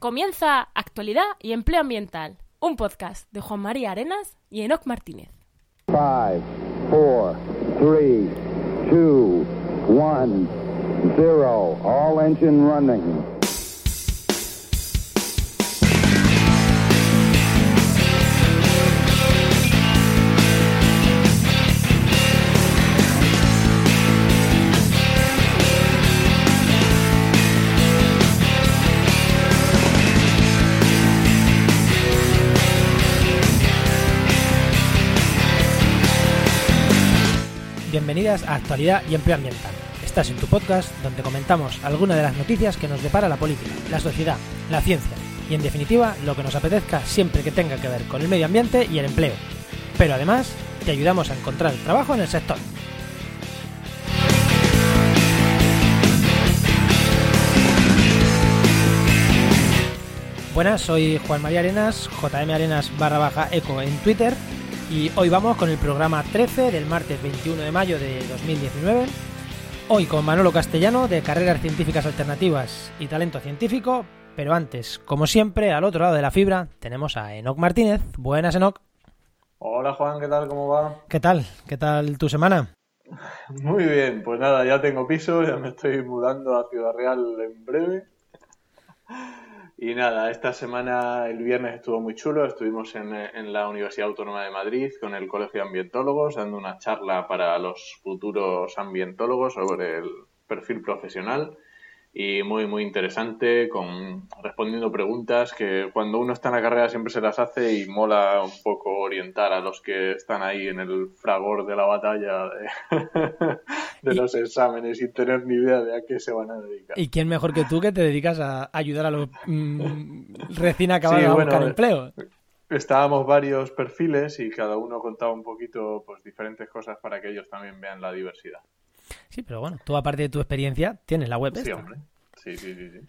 Comienza Actualidad y Empleo Ambiental, un podcast de Juan María Arenas y Enoc Martínez. 5, 4, 3, 2, 1, 0. All engine running. Actualidad y Empleo Ambiental. Estás en tu podcast donde comentamos algunas de las noticias que nos depara la política, la sociedad, la ciencia y en definitiva lo que nos apetezca siempre que tenga que ver con el medio ambiente y el empleo. Pero además te ayudamos a encontrar trabajo en el sector. Buenas, soy Juan María Arenas, JM Arenas barra baja eco en Twitter y hoy vamos con el programa 13 del martes 21 de mayo de 2019. Hoy con Manolo Castellano de Carreras Científicas Alternativas y Talento Científico, pero antes, como siempre, al otro lado de la fibra tenemos a Enoc Martínez. Buenas, Enoc. Hola Juan, ¿qué tal? ¿Cómo va? ¿Qué tal? ¿Qué tal tu semana? Muy bien, pues nada, ya tengo piso, ya me estoy mudando a Ciudad Real en breve. Y nada, esta semana, el viernes estuvo muy chulo, estuvimos en, en, la Universidad Autónoma de Madrid con el Colegio de Ambientólogos dando una charla para los futuros ambientólogos sobre el perfil profesional y muy, muy interesante, con, respondiendo preguntas que cuando uno está en la carrera siempre se las hace y mola un poco orientar a los que están ahí en el fragor de la batalla de, de los exámenes sin tener ni idea de a qué se van a dedicar. ¿Y quién mejor que tú que te dedicas a ayudar a los mmm, recién acabados sí, a buscar empleo? Estábamos varios perfiles y cada uno contaba un poquito pues diferentes cosas para que ellos también vean la diversidad. Sí, pero bueno, tú aparte de tu experiencia tienes la web. Sí, esta. hombre. Sí, sí, sí, sí.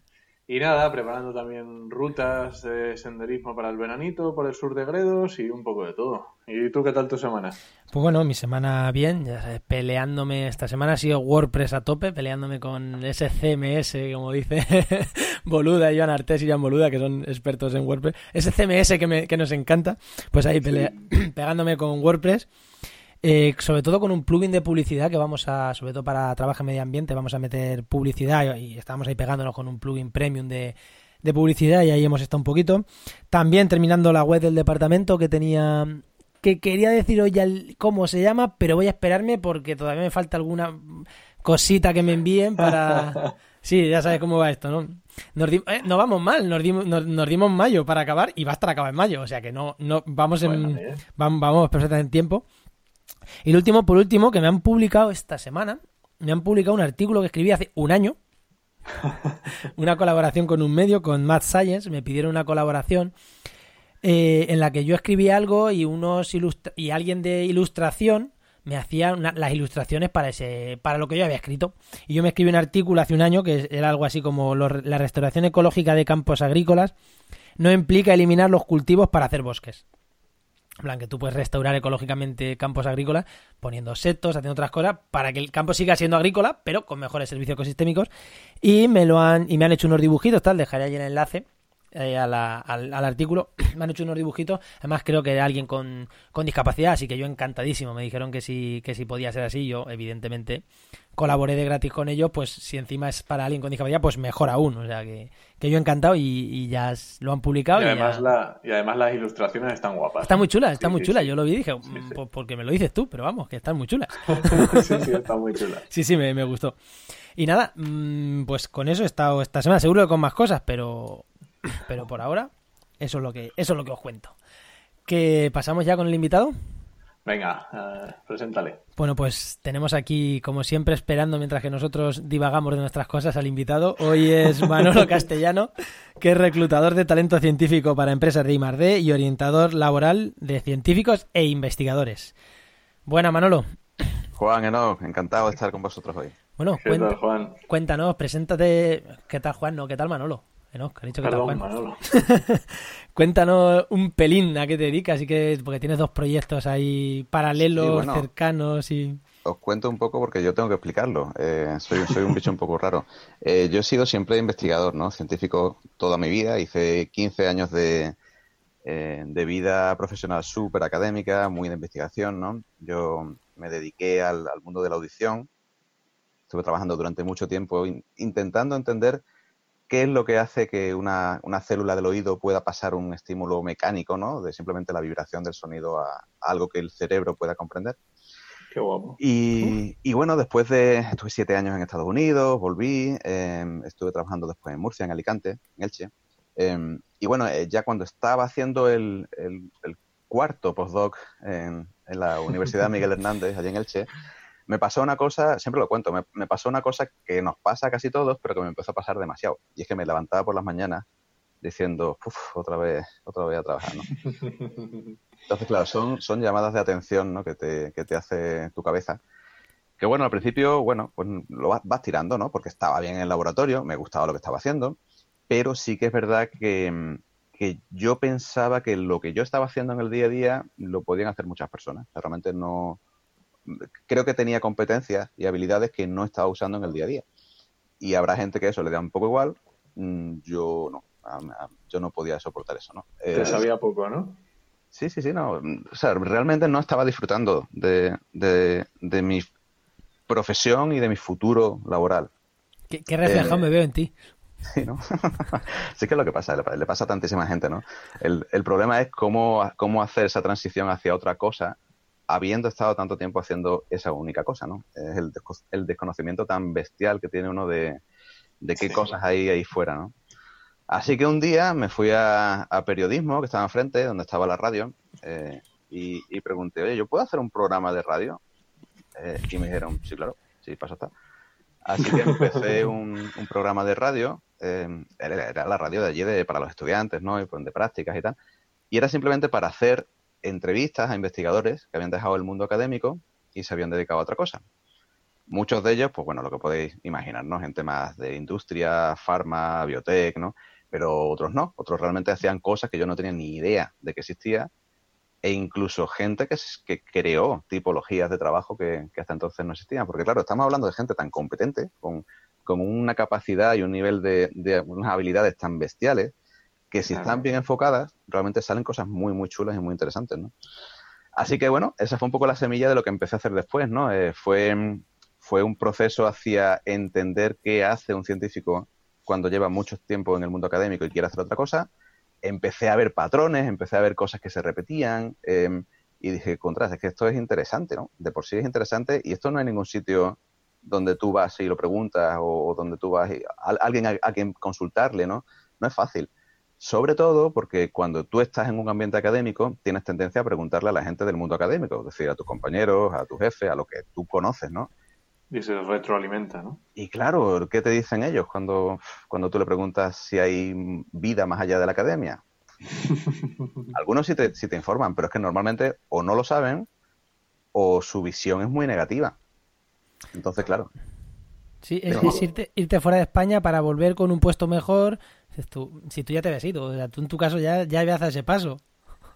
Y nada, preparando también rutas de senderismo para el veranito por el sur de Gredos y un poco de todo. ¿Y tú qué tal tu semana? Pues bueno, mi semana bien, ya sabes, peleándome. Esta semana ha sido WordPress a tope, peleándome con ese CMS, como dice Boluda, Joan Artés y Jan Boluda, que son expertos en WordPress. Ese CMS que, me, que nos encanta, pues ahí pelea, sí. pegándome con WordPress. Eh, sobre todo con un plugin de publicidad que vamos a, sobre todo para trabajo en medio ambiente, vamos a meter publicidad y, y estamos ahí pegándonos con un plugin premium de, de, publicidad y ahí hemos estado un poquito. También terminando la web del departamento que tenía, que quería decir hoy el, cómo se llama, pero voy a esperarme porque todavía me falta alguna cosita que me envíen para... Sí, ya sabes cómo va esto, ¿no? Nos di... eh, no vamos mal, nos dimos, nos, nos dimos mayo para acabar y va a estar acabado en mayo, o sea que no, no vamos en, bueno, vamos, vamos perfectamente en tiempo. Y lo último, por último, que me han publicado esta semana, me han publicado un artículo que escribí hace un año, una colaboración con un medio, con Mad Science, me pidieron una colaboración eh, en la que yo escribí algo y unos ilustra y alguien de ilustración me hacía una, las ilustraciones para ese para lo que yo había escrito. Y yo me escribí un artículo hace un año que era algo así como lo, la restauración ecológica de campos agrícolas no implica eliminar los cultivos para hacer bosques en plan, que tú puedes restaurar ecológicamente campos agrícolas poniendo setos, haciendo otras cosas para que el campo siga siendo agrícola, pero con mejores servicios ecosistémicos. Y me lo han, y me han hecho unos dibujitos, tal, dejaré ahí el enlace eh, a la, al, al, artículo. me han hecho unos dibujitos. Además, creo que alguien con, con, discapacidad, así que yo encantadísimo. Me dijeron que sí, que sí podía ser así. Yo, evidentemente, colaboré de gratis con ellos. Pues si encima es para alguien con discapacidad, pues mejor aún. O sea que, que yo encantado y, y ya lo han publicado. Y además, ya... la, y además las ilustraciones están guapas. Están muy chulas, están sí, muy sí, chulas. Sí. Yo lo vi y dije, sí, porque me lo dices tú, pero vamos, que están muy chulas. sí, sí, están muy chulas. Sí, sí, me, me gustó. Y nada, mmm, pues con eso he estado esta semana. Seguro que con más cosas, pero, pero por ahora eso es lo que, eso es lo que os cuento. ¿Que pasamos ya con el invitado? Venga, uh, preséntale. Bueno, pues tenemos aquí, como siempre, esperando mientras que nosotros divagamos de nuestras cosas al invitado. Hoy es Manolo Castellano, que es reclutador de talento científico para empresas de I+D y orientador laboral de científicos e investigadores. Buena, Manolo. Juan, Eno, encantado de estar con vosotros hoy. Bueno, ¿Qué cuenta, tal, Juan? cuéntanos, preséntate. ¿Qué tal, Juan? No, ¿qué tal, Manolo? ¿No? Que dicho Perdón, que Manolo. Cuéntanos un pelín a qué te dedicas y que porque tienes dos proyectos ahí paralelos, Sí, bueno. cercanos y os cuento un poco porque yo tengo que explicarlo. Eh, soy, soy un bicho un poco raro. Eh, yo he sido siempre investigador, ¿no? Científico toda mi vida. Hice 15 años de, eh, de vida profesional súper académica, muy de investigación, ¿no? Yo me dediqué al, al, mundo de la audición. Estuve trabajando durante mucho tiempo in, intentando entender qué es lo que hace que una, una, célula del oído pueda pasar un estímulo mecánico, ¿no? De simplemente la vibración del sonido a, a algo que el cerebro pueda comprender. Qué guapo. Y, y, bueno, después de. Estuve siete años en Estados Unidos, volví, eh, estuve trabajando después en Murcia, en Alicante, en Elche. Eh, y bueno, eh, ya cuando estaba haciendo el, el, el cuarto postdoc en, en, la Universidad Miguel Hernández, allí en Elche, me pasó una cosa, siempre lo cuento, me, me, pasó una cosa que nos pasa a casi todos, pero que me empezó a pasar demasiado. Y es que me levantaba por las mañanas diciendo, otra vez, otra vez a trabajar, ¿no? Entonces, claro, son, son llamadas de atención ¿no? que, te, que te hace tu cabeza. Que bueno, al principio, bueno, pues lo vas, vas, tirando, ¿no? Porque estaba bien en el laboratorio, me gustaba lo que estaba haciendo, pero sí que es verdad que, que yo pensaba que lo que yo estaba haciendo en el día a día lo podían hacer muchas personas. O sea, realmente no... Creo que tenía competencias y habilidades que no estaba usando en el día a día. Y habrá gente que eso le da un poco igual, mm, yo no. Yo no podía soportar eso, ¿no? Te sabía poco, ¿no? Sí, sí, sí, no. O sea, realmente no estaba disfrutando de, de, de mi profesión y de mi futuro laboral. Qué, qué reflejado eh, me veo en ti. Sí, ¿no? sí que es lo que pasa, le, le, pasa a tantísima gente, ¿no? El, el problema es cómo, cómo hacer esa transición hacia otra cosa habiendo estado tanto tiempo haciendo esa única cosa, ¿no? Es el, el desconocimiento tan bestial que tiene uno de, de qué sí. cosas hay ahí fuera, ¿no? Así que un día me fui a, a periodismo, que estaba enfrente, donde estaba la radio, eh, y, y, pregunté, oye, ¿yo puedo hacer un programa de radio? Eh, y me dijeron, sí, claro, sí, pasa está. Así que empecé un, un programa de radio, eh, era, era, la radio de allí de, para los estudiantes, ¿no? Y pues, de prácticas y tal. Y era simplemente para hacer entrevistas a investigadores que habían dejado el mundo académico y se habían dedicado a otra cosa. Muchos de ellos, pues bueno, lo que podéis imaginar, ¿no? Gente más de industria, farma, biotech, ¿no? pero otros no, otros realmente hacían cosas que yo no tenía ni idea de que existía e incluso gente que, que creó tipologías de trabajo que, que, hasta entonces no existían, porque claro, estamos hablando de gente tan competente, con, con una capacidad y un nivel de, de, unas habilidades tan bestiales, que si claro. están bien enfocadas, realmente salen cosas muy, muy chulas y muy interesantes, ¿no? Así que bueno, esa fue un poco la semilla de lo que empecé a hacer después, ¿no? Eh, fue, fue un proceso hacia entender qué hace un científico cuando lleva mucho tiempo en el mundo académico y quiere hacer otra cosa, empecé a ver patrones, empecé a ver cosas que se repetían eh, y dije, contras, es que esto es interesante, ¿no? De por sí es interesante y esto no hay ningún sitio donde tú vas y lo preguntas o, donde tú vas y, a, alguien a, a, quien consultarle, ¿no? No es fácil. Sobre todo porque cuando tú estás en un ambiente académico tienes tendencia a preguntarle a la gente del mundo académico, es decir, a tus compañeros, a tu jefe, a lo que tú conoces, ¿no? Y se retroalimenta, ¿no? Y claro, ¿qué te dicen ellos cuando, cuando tú le preguntas si hay vida más allá de la academia? Algunos sí te, sí te informan, pero es que normalmente o no lo saben o su visión es muy negativa. Entonces, claro. Sí, es, es irte, irte, fuera de España para volver con un puesto mejor. Si tú ya te habías ido, o sea, tú en tu caso ya, ya habías dado ese paso.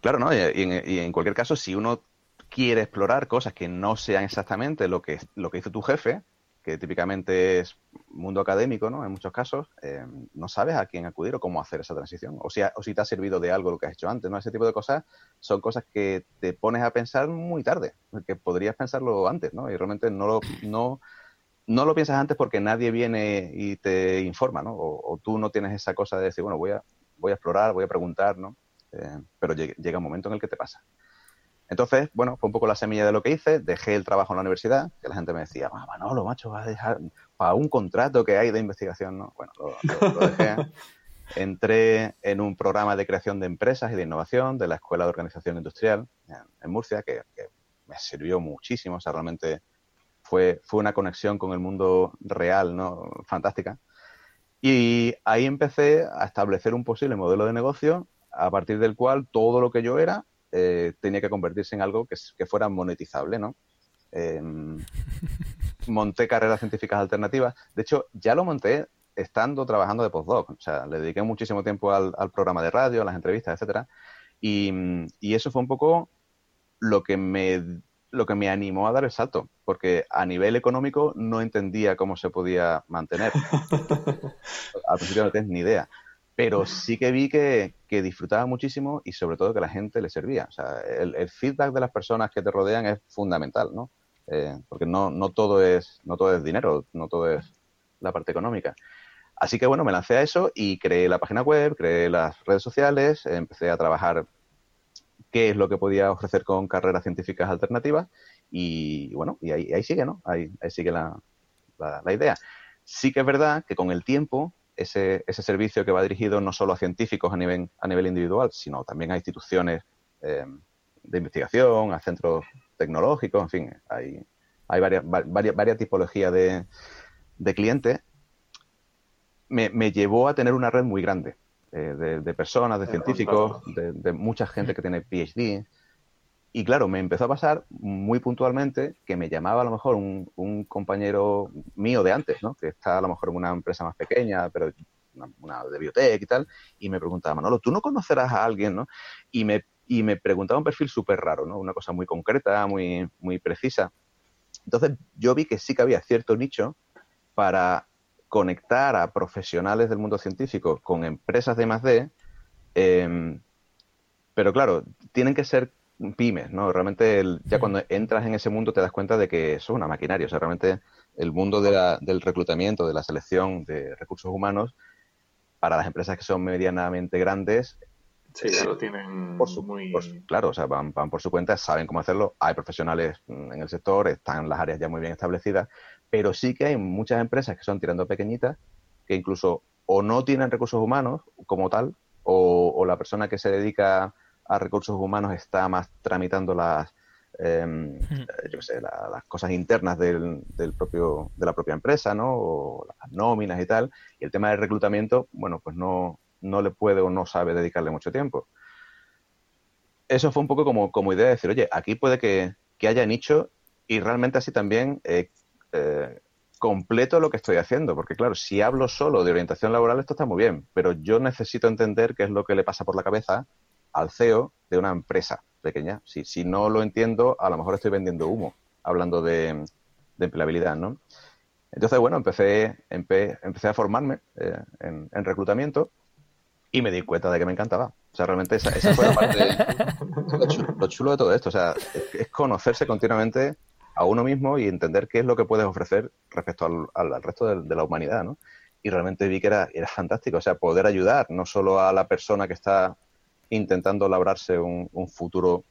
Claro, ¿no? Y, en, y, en, cualquier caso, si uno quiere explorar cosas que no sean exactamente lo que, lo que hizo tu jefe, que típicamente es mundo académico, ¿no? En muchos casos, eh, no sabes a quién acudir o cómo hacer esa transición. O si, o si te ha servido de algo lo que has hecho antes, ¿no? Ese tipo de cosas son cosas que te pones a pensar muy tarde, que podrías pensarlo antes, ¿no? Y realmente no lo, no, no lo piensas antes porque nadie viene y te informa, ¿no? O, o tú no tienes esa cosa de decir, bueno, voy a, voy a explorar, voy a preguntar, ¿no? Eh, pero llega, llega un momento en el que te pasa. Entonces, bueno, fue un poco la semilla de lo que hice. Dejé el trabajo en la universidad, que la gente me decía, ah, Manolo, macho, vas a dejar para un contrato que hay de investigación, ¿no? Bueno, lo, lo, lo dejé. Entré en un programa de creación de empresas y de innovación de la Escuela de Organización Industrial en Murcia, que, que me sirvió muchísimo. O sea, realmente fue, fue una conexión con el mundo real, ¿no? Fantástica. Y ahí empecé a establecer un posible modelo de negocio a partir del cual todo lo que yo era eh, tenía que convertirse en algo que, que fuera monetizable, ¿no? Eh, monté carreras científicas alternativas. De hecho, ya lo monté estando trabajando de postdoc. O sea, le dediqué muchísimo tiempo al, al programa de radio, a las entrevistas, etcétera. Y, y, eso fue un poco lo que me lo que me animó a dar el salto, porque a nivel económico no entendía cómo se podía mantener. Al principio no tenía ni idea, pero sí que vi que, que, disfrutaba muchísimo y sobre todo que la gente le servía. O sea, el, el feedback de las personas que te rodean es fundamental, ¿no? Eh, porque no, no, todo es, no todo es dinero, no todo es la parte económica. Así que bueno, me lancé a eso y creé la página web, creé las redes sociales, empecé a trabajar qué es lo que podía ofrecer con carreras científicas alternativas y bueno, y ahí, sigue, ¿no? Ahí, ahí sigue la, la, idea. Sí que es verdad que con el tiempo ese, ese servicio que va dirigido no solo a científicos a nivel, a nivel individual, sino también a instituciones eh, de investigación, a centros tecnológicos, en fin, hay, hay varias, varias, varias tipologías de, de clientes, me, me, llevó a tener una red muy grande de, de, personas, de científicos, de, de, mucha gente que tiene PhD. Y claro, me empezó a pasar muy puntualmente que me llamaba a lo mejor un, un compañero mío de antes, ¿no? que está a lo mejor en una empresa más pequeña, pero una, una de biotech y tal, y me preguntaba, Manolo, ¿tú no conocerás a alguien? ¿no? Y me y me preguntaba un perfil súper raro, ¿no? Una cosa muy concreta, muy, muy precisa. Entonces yo vi que sí que había cierto nicho para conectar a profesionales del mundo científico con empresas de I+.D., eh, pero claro, tienen que ser pymes, ¿no? Realmente el, ya cuando entras en ese mundo te das cuenta de que eso es una maquinaria, o sea, realmente el mundo de la, del reclutamiento, de la selección de recursos humanos, para las empresas que son medianamente grandes, Sí, ya lo tienen por su, muy... Por claro, o sea, van, van, por su cuenta, saben cómo hacerlo. Hay profesionales en el sector, están las áreas ya muy bien establecidas, pero sí que hay muchas empresas que son tirando pequeñitas que incluso o no tienen recursos humanos como tal, o, o la persona que se dedica a recursos humanos está más tramitando las, eh, yo sé, la, las cosas internas del, del, propio, de la propia empresa, ¿no? O las nóminas y tal. Y el tema del reclutamiento, bueno, pues no, no le puede o no sabe dedicarle mucho tiempo. Eso fue un poco como, como idea de decir, oye, aquí puede que, que haya nicho y realmente así también eh, eh, completo lo que estoy haciendo, porque claro, si hablo solo de orientación laboral esto está muy bien, pero yo necesito entender qué es lo que le pasa por la cabeza al CEO de una empresa pequeña. Si, si no lo entiendo, a lo mejor estoy vendiendo humo, hablando de, de empleabilidad, ¿no? Entonces, bueno, empecé, empe, empecé a formarme eh, en, en reclutamiento y me di cuenta de que me encantaba. O sea, realmente esa, esa fue la parte, lo, chulo, lo, chulo, de todo esto. O sea, es, es, conocerse continuamente a uno mismo y entender qué es lo que puedes ofrecer respecto al, al, al resto de, de, la humanidad, ¿no? Y realmente vi que era, era fantástico. O sea, poder ayudar no solo a la persona que está intentando labrarse un, un futuro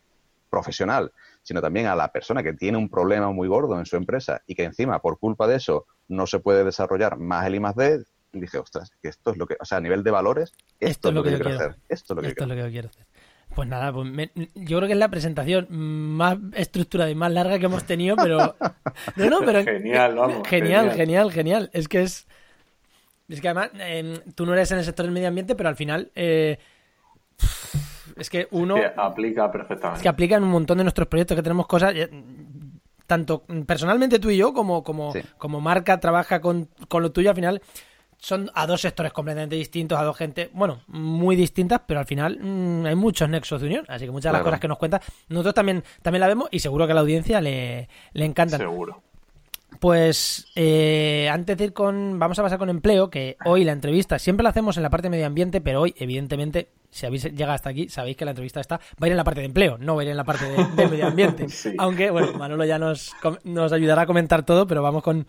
profesional, sino también a la persona que tiene un problema muy gordo en su empresa y que encima, por culpa de eso, no se puede desarrollar más el I más D, dije, ostras, que esto es lo que, o sea, a nivel de valores, esto, esto es lo que, yo quiero hacer. Esto es lo que yo quiero hacer. Pues nada, pues me, yo creo que es la presentación más estructurada y más larga que hemos tenido, pero. No, no, pero. Genial, vamos. Genial, genial, genial, genial. Es que es. Es que además, eh, tú no eres en el sector del medio ambiente, pero al final. Eh, es que uno. Es que aplica perfectamente. Es que aplica en un montón de nuestros proyectos que tenemos cosas. Tanto personalmente tú y yo, como, como, sí. como marca, trabaja con, con lo tuyo, al final son a dos sectores completamente distintos, a dos gente, bueno, muy distintas, pero al final mmm, hay muchos nexos de unión, así que muchas de las cosas que nos cuentas, nosotros también, también la vemos y seguro que a la audiencia le, le encantan. Seguro. Pues eh, antes de ir con, vamos a pasar con empleo, que hoy la entrevista siempre la hacemos en la parte de medio ambiente, pero hoy, evidentemente, si habéis llegado hasta aquí, sabéis que la entrevista está, va a ir en la parte de empleo, no va a ir en la parte de, de medio ambiente. sí. Aunque, bueno, Manolo ya nos, nos ayudará a comentar todo, pero vamos con,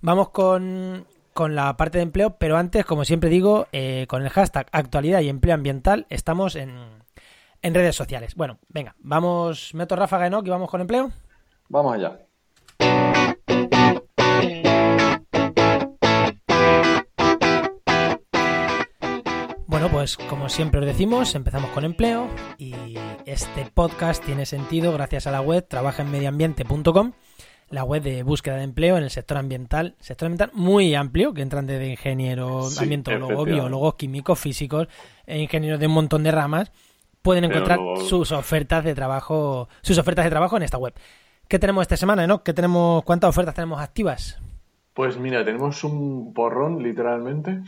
vamos con, con la parte de empleo, pero antes, como siempre digo, eh, con el hashtag actualidad y empleo ambiental estamos en, en redes sociales. Bueno, venga, vamos, meto ráfaga Enoch y vamos con empleo. Vamos allá. Bueno, pues como siempre os decimos, empezamos con empleo y este podcast tiene sentido gracias a la web trabajaenmedioambiente.com la web de búsqueda de empleo en el sector ambiental, sector ambiental muy amplio, que entran desde ingenieros, sí, ambientólogos, biólogos, químicos, físicos, e ingenieros de un montón de ramas, pueden encontrar sus ofertas de trabajo, sus ofertas de trabajo en esta web. ¿Qué tenemos esta semana, no? ¿Qué tenemos, cuántas ofertas tenemos activas? Pues mira, tenemos un porrón, literalmente.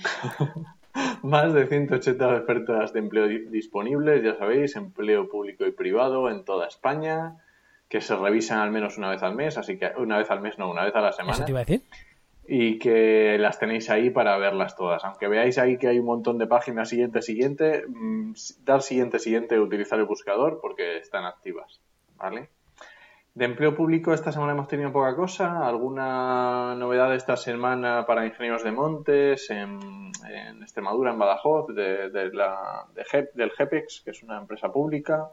Más de 180 ofertas de empleo disponibles, ya sabéis, empleo público y privado en toda España que se revisan al menos una vez al mes, así que una vez al mes no, una vez a la semana. Eso te iba a decir. Y que las tenéis ahí para verlas todas. Aunque veáis ahí que hay un montón de páginas siguiente, siguiente, mm, dar siguiente, siguiente, utilizar el buscador porque están activas. ¿Vale? De empleo público esta semana hemos tenido poca cosa. ¿Alguna novedad esta semana para ingenieros de montes en, en Extremadura, en Badajoz, de, de la, de del GEPEX, que es una empresa pública?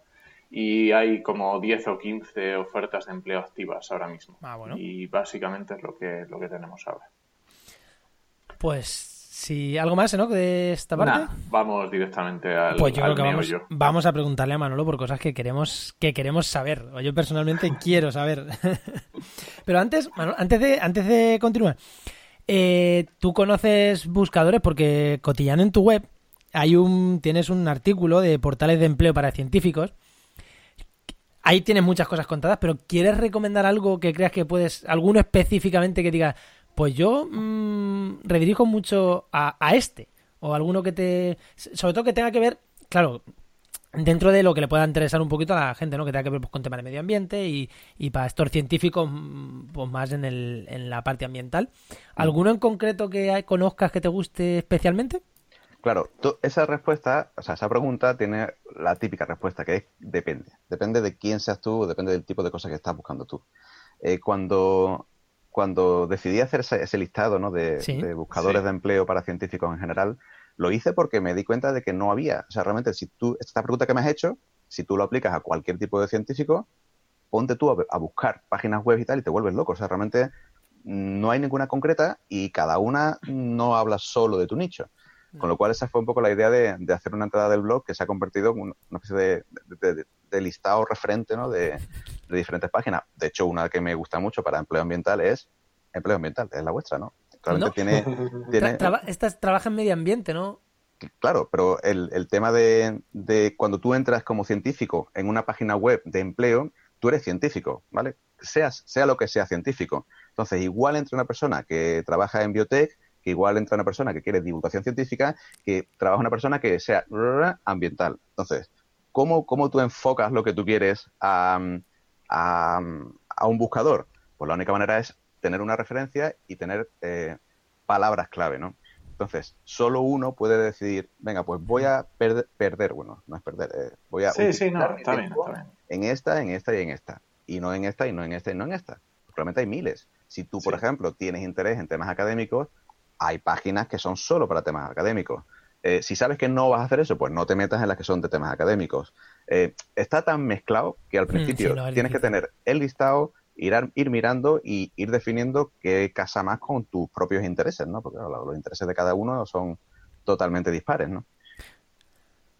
Y hay como 10 o 15 ofertas de empleo activas ahora mismo. Ah, bueno. Y básicamente es lo que, lo que tenemos ahora. Pues si algo más, ¿no? De esta parte. Nah, vamos directamente al, Pues yo al creo que vamos a preguntarle a Manolo por cosas que queremos, que queremos saber. O yo personalmente quiero saber. Pero antes, Manolo, antes de, antes de continuar, eh, tú conoces buscadores porque cotillando en tu web hay un, tienes un artículo de portales de empleo para científicos. Ahí tienes muchas cosas contadas, pero ¿quieres recomendar algo que creas que puedes, alguno específicamente que diga, pues yo mm, redirijo mucho a, a este? O alguno que te. Sobre todo que tenga que ver, claro, dentro de lo que le pueda interesar un poquito a la gente, ¿no? Que tenga que ver pues, con temas de medio ambiente y, y para estos científicos, mm, pues más en, el, en la parte ambiental. ¿Alguno en concreto que conozcas que te guste especialmente? Claro, tú- esa respuesta, o sea, esa pregunta tiene la típica respuesta que es depende. Depende de quién seas tú, depende del tipo de cosas que estás buscando tú. Eh, cuando, cuando decidí hacer ese, ese listado ¿no? de, Sí. de buscadores Sí. de empleo para científicos en general, lo hice porque me di cuenta de que no había. O sea, realmente, si tú, esta pregunta que me has hecho, si tú lo aplicas a cualquier tipo de científico, ponte tú a, a buscar páginas web y tal y te vuelves loco. O sea, realmente mm, no hay ninguna concreta y cada una no habla solo de tu nicho. Con lo cual esa fue un poco la idea de, de hacer una entrada del blog que se ha convertido en un- una especie de, de- de- de listado referente ¿no? de, de diferentes páginas. De hecho, una que me gusta mucho para empleo ambiental es empleo ambiental, es la vuestra, ¿no? Claramente ¿No? tiene, tiene Tra- traba- estás, trabaja en medio ambiente, ¿no? Claro, pero el, el tema de, de cuando tú entras como científico en una página web de empleo, tú eres científico, ¿vale? Seas, sea lo que sea científico. Entonces, igual entra una persona que trabaja en biotech, que igual entra una persona que quiere divulgación científica, que trabaja una persona que sea ambiental. Entonces, ¿cómo, cómo tú enfocas lo que tú quieres a, a, a un buscador? Pues la única manera es tener una referencia y tener eh, palabras clave, ¿no? Entonces, solo uno puede decidir, venga, pues voy a perder, perder bueno, no es perder, eh, voy a Sí, sí, no, está bien, está bien. en esta, en esta y en esta. Y no en esta, y no en esta, y no en esta. Realmente hay miles. Si tú, por Sí. ejemplo, tienes interés en temas académicos, hay páginas que son solo para temas académicos. Eh, si sabes que no vas a hacer eso, pues no te metas en las que son de temas académicos. Eh, está tan mezclado que al Mm, principio sí, tienes que tener el listado, ir, a- ir mirando y ir definiendo qué casa más con tus propios intereses, ¿no? Porque claro, los intereses de cada uno son totalmente dispares, ¿no?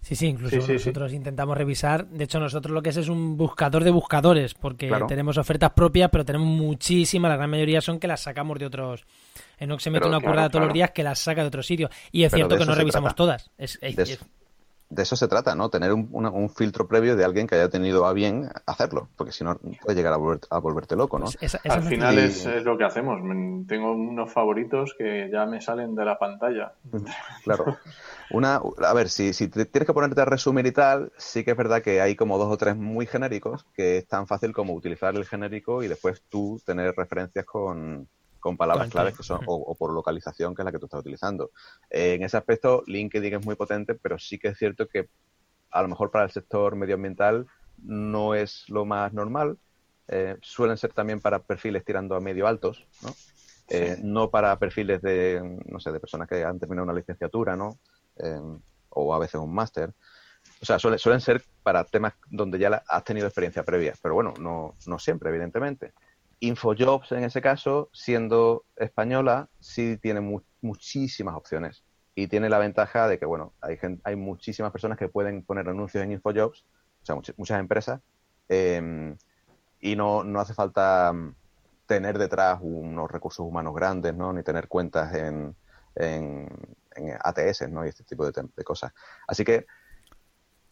Sí, sí, incluso Sí, sí, sí. nosotros intentamos revisar. De hecho, nosotros lo que es es un buscador de buscadores, porque Claro. tenemos ofertas propias, pero tenemos muchísimas. La gran mayoría son que las sacamos de otros. Enox se mete Pero, una claro, currada todos los días que las saca de otros sitios. Y es Pero cierto que no revisamos trata. todas. Es, es- De es- eso, de eso se trata, ¿no? Tener un, una- un filtro previo de alguien que haya tenido a bien hacerlo, porque si no puede llegar a, volver- a volverte loco, ¿no? esa- esa es Al final Y- es, es lo que hacemos. Tengo unos favoritos que ya me salen de la pantalla. Claro. Una, a ver, si, si te tienes que ponerte a resumir y tal, sí que es verdad que hay como dos o tres muy genéricos, que es tan fácil como utilizar el genérico y después tú tener referencias con, con palabras claves que son, o, o por localización, que es la que tú estás utilizando. Eh, en ese aspecto, LinkedIn es muy potente, pero sí que es cierto que a lo mejor para el sector medioambiental no es lo más normal. Eh, suelen ser también para perfiles tirando a medio altos, ¿no? Eh, no para perfiles de, no sé, de personas que han terminado una licenciatura, ¿no? Eh, o a veces un máster. O sea, suele- suelen ser para temas donde ya la- has tenido experiencia previa, pero bueno, no, no siempre, evidentemente. Infojobs, en ese caso, siendo española, sí tiene mu- muchísimas opciones. Y tiene la ventaja de que, bueno, hay, gen- hay muchísimas personas que pueden poner anuncios en Infojobs, o sea, much- muchas empresas, eh, y no, no hace falta mm, tener detrás unos recursos humanos grandes, ¿no? Ni tener cuentas en, en, ATS, ¿no? Y este tipo de, de cosas. Así que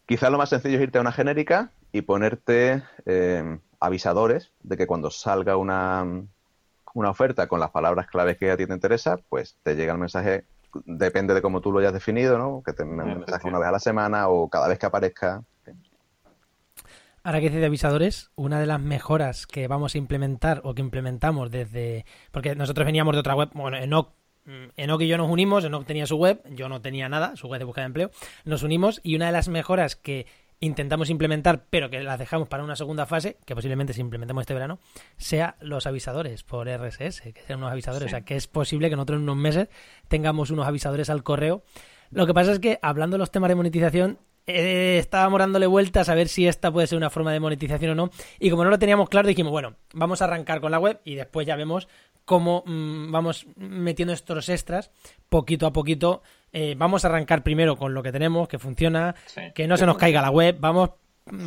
quizás lo más sencillo es irte a una genérica y ponerte eh, avisadores de que cuando salga una, una oferta con las palabras claves que a ti te interesa, pues te llega el mensaje, depende de cómo tú lo hayas definido, ¿no? Que te mensaje una vez a la semana o cada vez que aparezca. Ahora que dice de avisadores, una de las mejoras que vamos a implementar o que implementamos desde... Porque nosotros veníamos de otra web, bueno, Enoch, mm, Enoch y yo nos unimos, Enoch tenía su web, yo no tenía nada, su web de búsqueda de empleo, nos unimos y una de las mejoras que intentamos implementar, pero que las dejamos para una segunda fase, que posiblemente si implementemos este verano, sea los avisadores por RSS, que sean unos avisadores. Sí. O sea, que es posible que nosotros en unos meses tengamos unos avisadores al correo. Lo que pasa es que, hablando de los temas de monetización, eh, estábamos dándole vueltas a ver si esta puede ser una forma de monetización o no. Y como no lo teníamos claro, dijimos, bueno, vamos a arrancar con la web y después ya vemos cómo mm, vamos metiendo estos extras poquito a poquito. Eh, vamos a arrancar primero con lo que tenemos, que funciona, Sí. que no se nos caiga la web, vamos,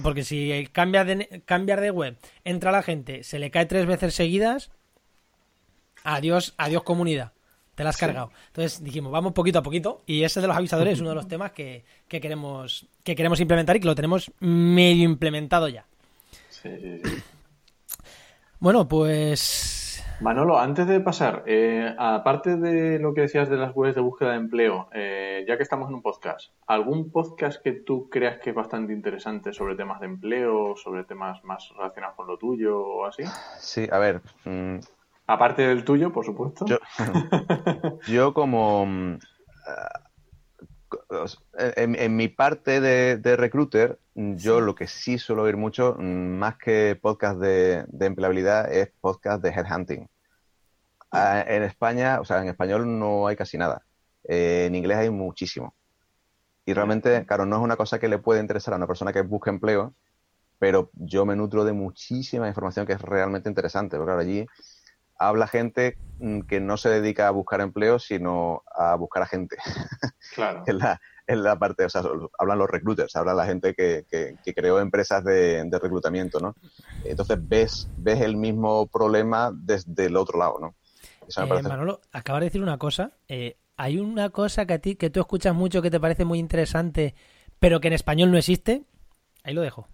porque si cambias de, cambiar de web, entra la gente, se le cae tres veces seguidas, adiós, adiós comunidad, te la has Sí. cargado. Entonces dijimos, vamos poquito a poquito, y ese de los avisadores es uno de los temas que, que queremos, que queremos implementar y que lo tenemos medio implementado ya. Sí, sí, sí. Bueno, pues Manolo, antes de pasar, eh, aparte de lo que decías de las webs de búsqueda de empleo, eh, ya que estamos en un podcast, ¿algún podcast que tú creas que es bastante interesante sobre temas de empleo, sobre temas más relacionados con lo tuyo o así? Sí, a ver, mm, Aparte del tuyo, por supuesto. Yo, yo como mm, ah, en, en mi parte de, de recruiter, mm, yo lo que sí suelo oír mucho, mm, más que podcast de, de empleabilidad, es podcast de headhunting. Ah, en España, o sea, en español no hay casi nada. Eh, en inglés hay muchísimo. Y realmente, claro, no es una cosa que le puede interesar a una persona que busca empleo, pero yo me nutro de muchísima información que es realmente interesante. Porque claro, allí habla gente mm, que no se dedica a buscar empleo, sino a buscar a gente. Claro. en, la, en la parte, o sea, hablan los recruiters, habla la gente que, que- que creó empresas de, de reclutamiento, ¿no? Entonces ves, ves el mismo problema desde el otro lado, ¿no? Eso me Eh, parece- Manolo, acabas de decir una cosa. eh, hay una cosa que a ti, que tú escuchas mucho, que te parece muy interesante, pero que en español no existe. Ahí lo dejo.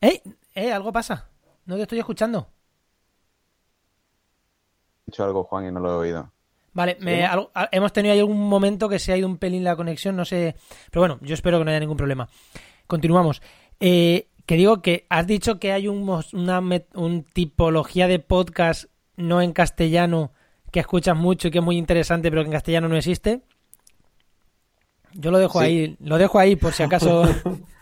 ¡Eh! ¡Eh! Algo pasa. No te estoy escuchando. He dicho algo, Juan, y no lo he oído. Vale, me- algo- a- hemos tenido ahí algún momento que se ha ido un pelín la conexión, no sé. Pero bueno, yo espero que no haya ningún problema. Continuamos. Eh, que digo que has dicho que hay un, una un tipología de podcast no en castellano que escuchas mucho y que es muy interesante, pero que en castellano no existe. Yo lo dejo Sí. ahí, lo dejo ahí por si acaso.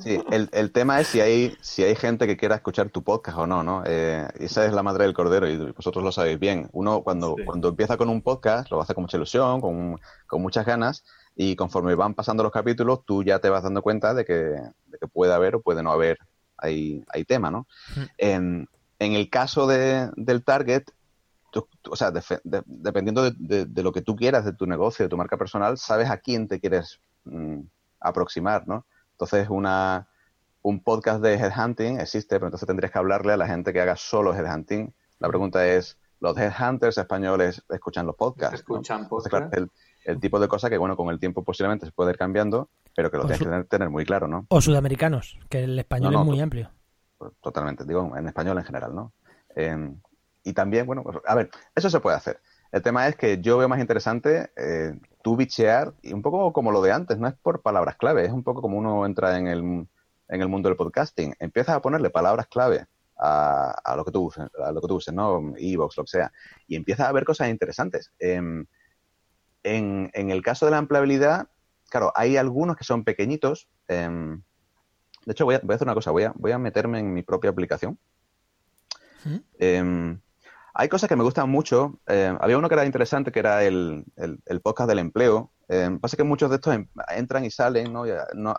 Sí, el, el tema es si hay, si hay gente que quiera escuchar tu podcast o no, ¿no? Eh, esa es la madre del cordero y vosotros lo sabéis bien. Uno cuando, Sí. cuando empieza con un podcast lo hace con mucha ilusión, con, con muchas ganas y conforme van pasando los capítulos tú ya te vas dando cuenta de que, de que puede haber o puede no haber hay, hay tema, ¿no? En, en el caso de, del target, tú- tú- o sea, de- dependiendo de, de- de lo que tú quieras, de tu negocio, de tu marca personal, sabes a quién te quieres mm, aproximar, ¿no? Entonces, una, un podcast de headhunting existe, pero entonces tendrías que hablarle a la gente que haga solo headhunting. La pregunta es, ¿los headhunters españoles escuchan los podcasts? ¿Escuchan Entonces, podcast? claro, el, el tipo de cosa que, bueno, con el tiempo posiblemente se puede ir cambiando, pero que lo Por tienes su- que tener, tener muy claro, ¿no? o sudamericanos, que el español No, no, es muy to- amplio. Totalmente, digo, en español en general, ¿no? Eh, y también, bueno, pues, a ver, eso se puede hacer. El tema es que yo veo más interesante eh, tú bichear, y un poco como lo de antes, no es por palabras clave, es un poco como uno entra en el, en el mundo del podcasting. Empiezas a ponerle palabras clave a, a lo que tú uses, a lo que tú uses, ¿no? Evox, lo que sea, y empiezas a ver cosas interesantes. Em, en, en el caso de la empleabilidad, claro, hay algunos que son pequeñitos. em, de hecho, voy a, voy a hacer una cosa, voy a, voy a meterme en mi propia aplicación. ¿Mm? Em, hay cosas que me gustan mucho. Eh, había uno que era interesante, que era el, el- el podcast del empleo. Eh, pasa que muchos de estos en- entran y salen, ¿no? No-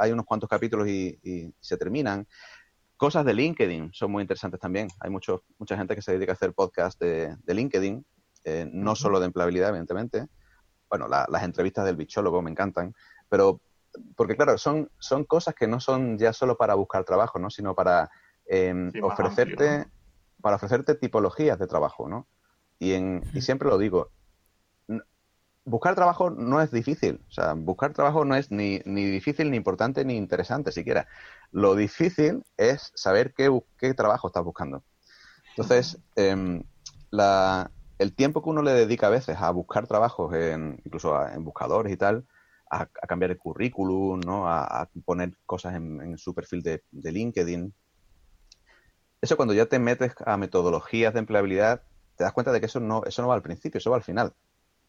hay unos cuantos capítulos y, y se terminan. Cosas de LinkedIn son muy interesantes también. Hay mucho, mucha gente que se dedica a hacer podcast de, de LinkedIn, eh, no solo de empleabilidad, evidentemente. Bueno, la- las entrevistas del bichólogo me encantan, pero porque claro, son, son cosas que no son ya solo para buscar trabajo, ¿no? Sino para em, Sí, ofrecerte, amplio, para ofrecerte tipologías de trabajo, ¿no? Y, en, y siempre lo digo, buscar trabajo no es difícil, o sea, buscar trabajo no es ni, ni difícil, ni importante, ni interesante siquiera. Lo difícil es saber qué, qué trabajo estás buscando. Entonces, em, la, el tiempo que uno le dedica a veces a buscar trabajos, en, incluso a- en buscadores y tal, a, cambiar el currículum, ¿no? A, poner cosas en, su perfil de, LinkedIn. Eso cuando ya te metes a metodologías de empleabilidad, te das cuenta de que eso no, eso no va al principio, eso va al final.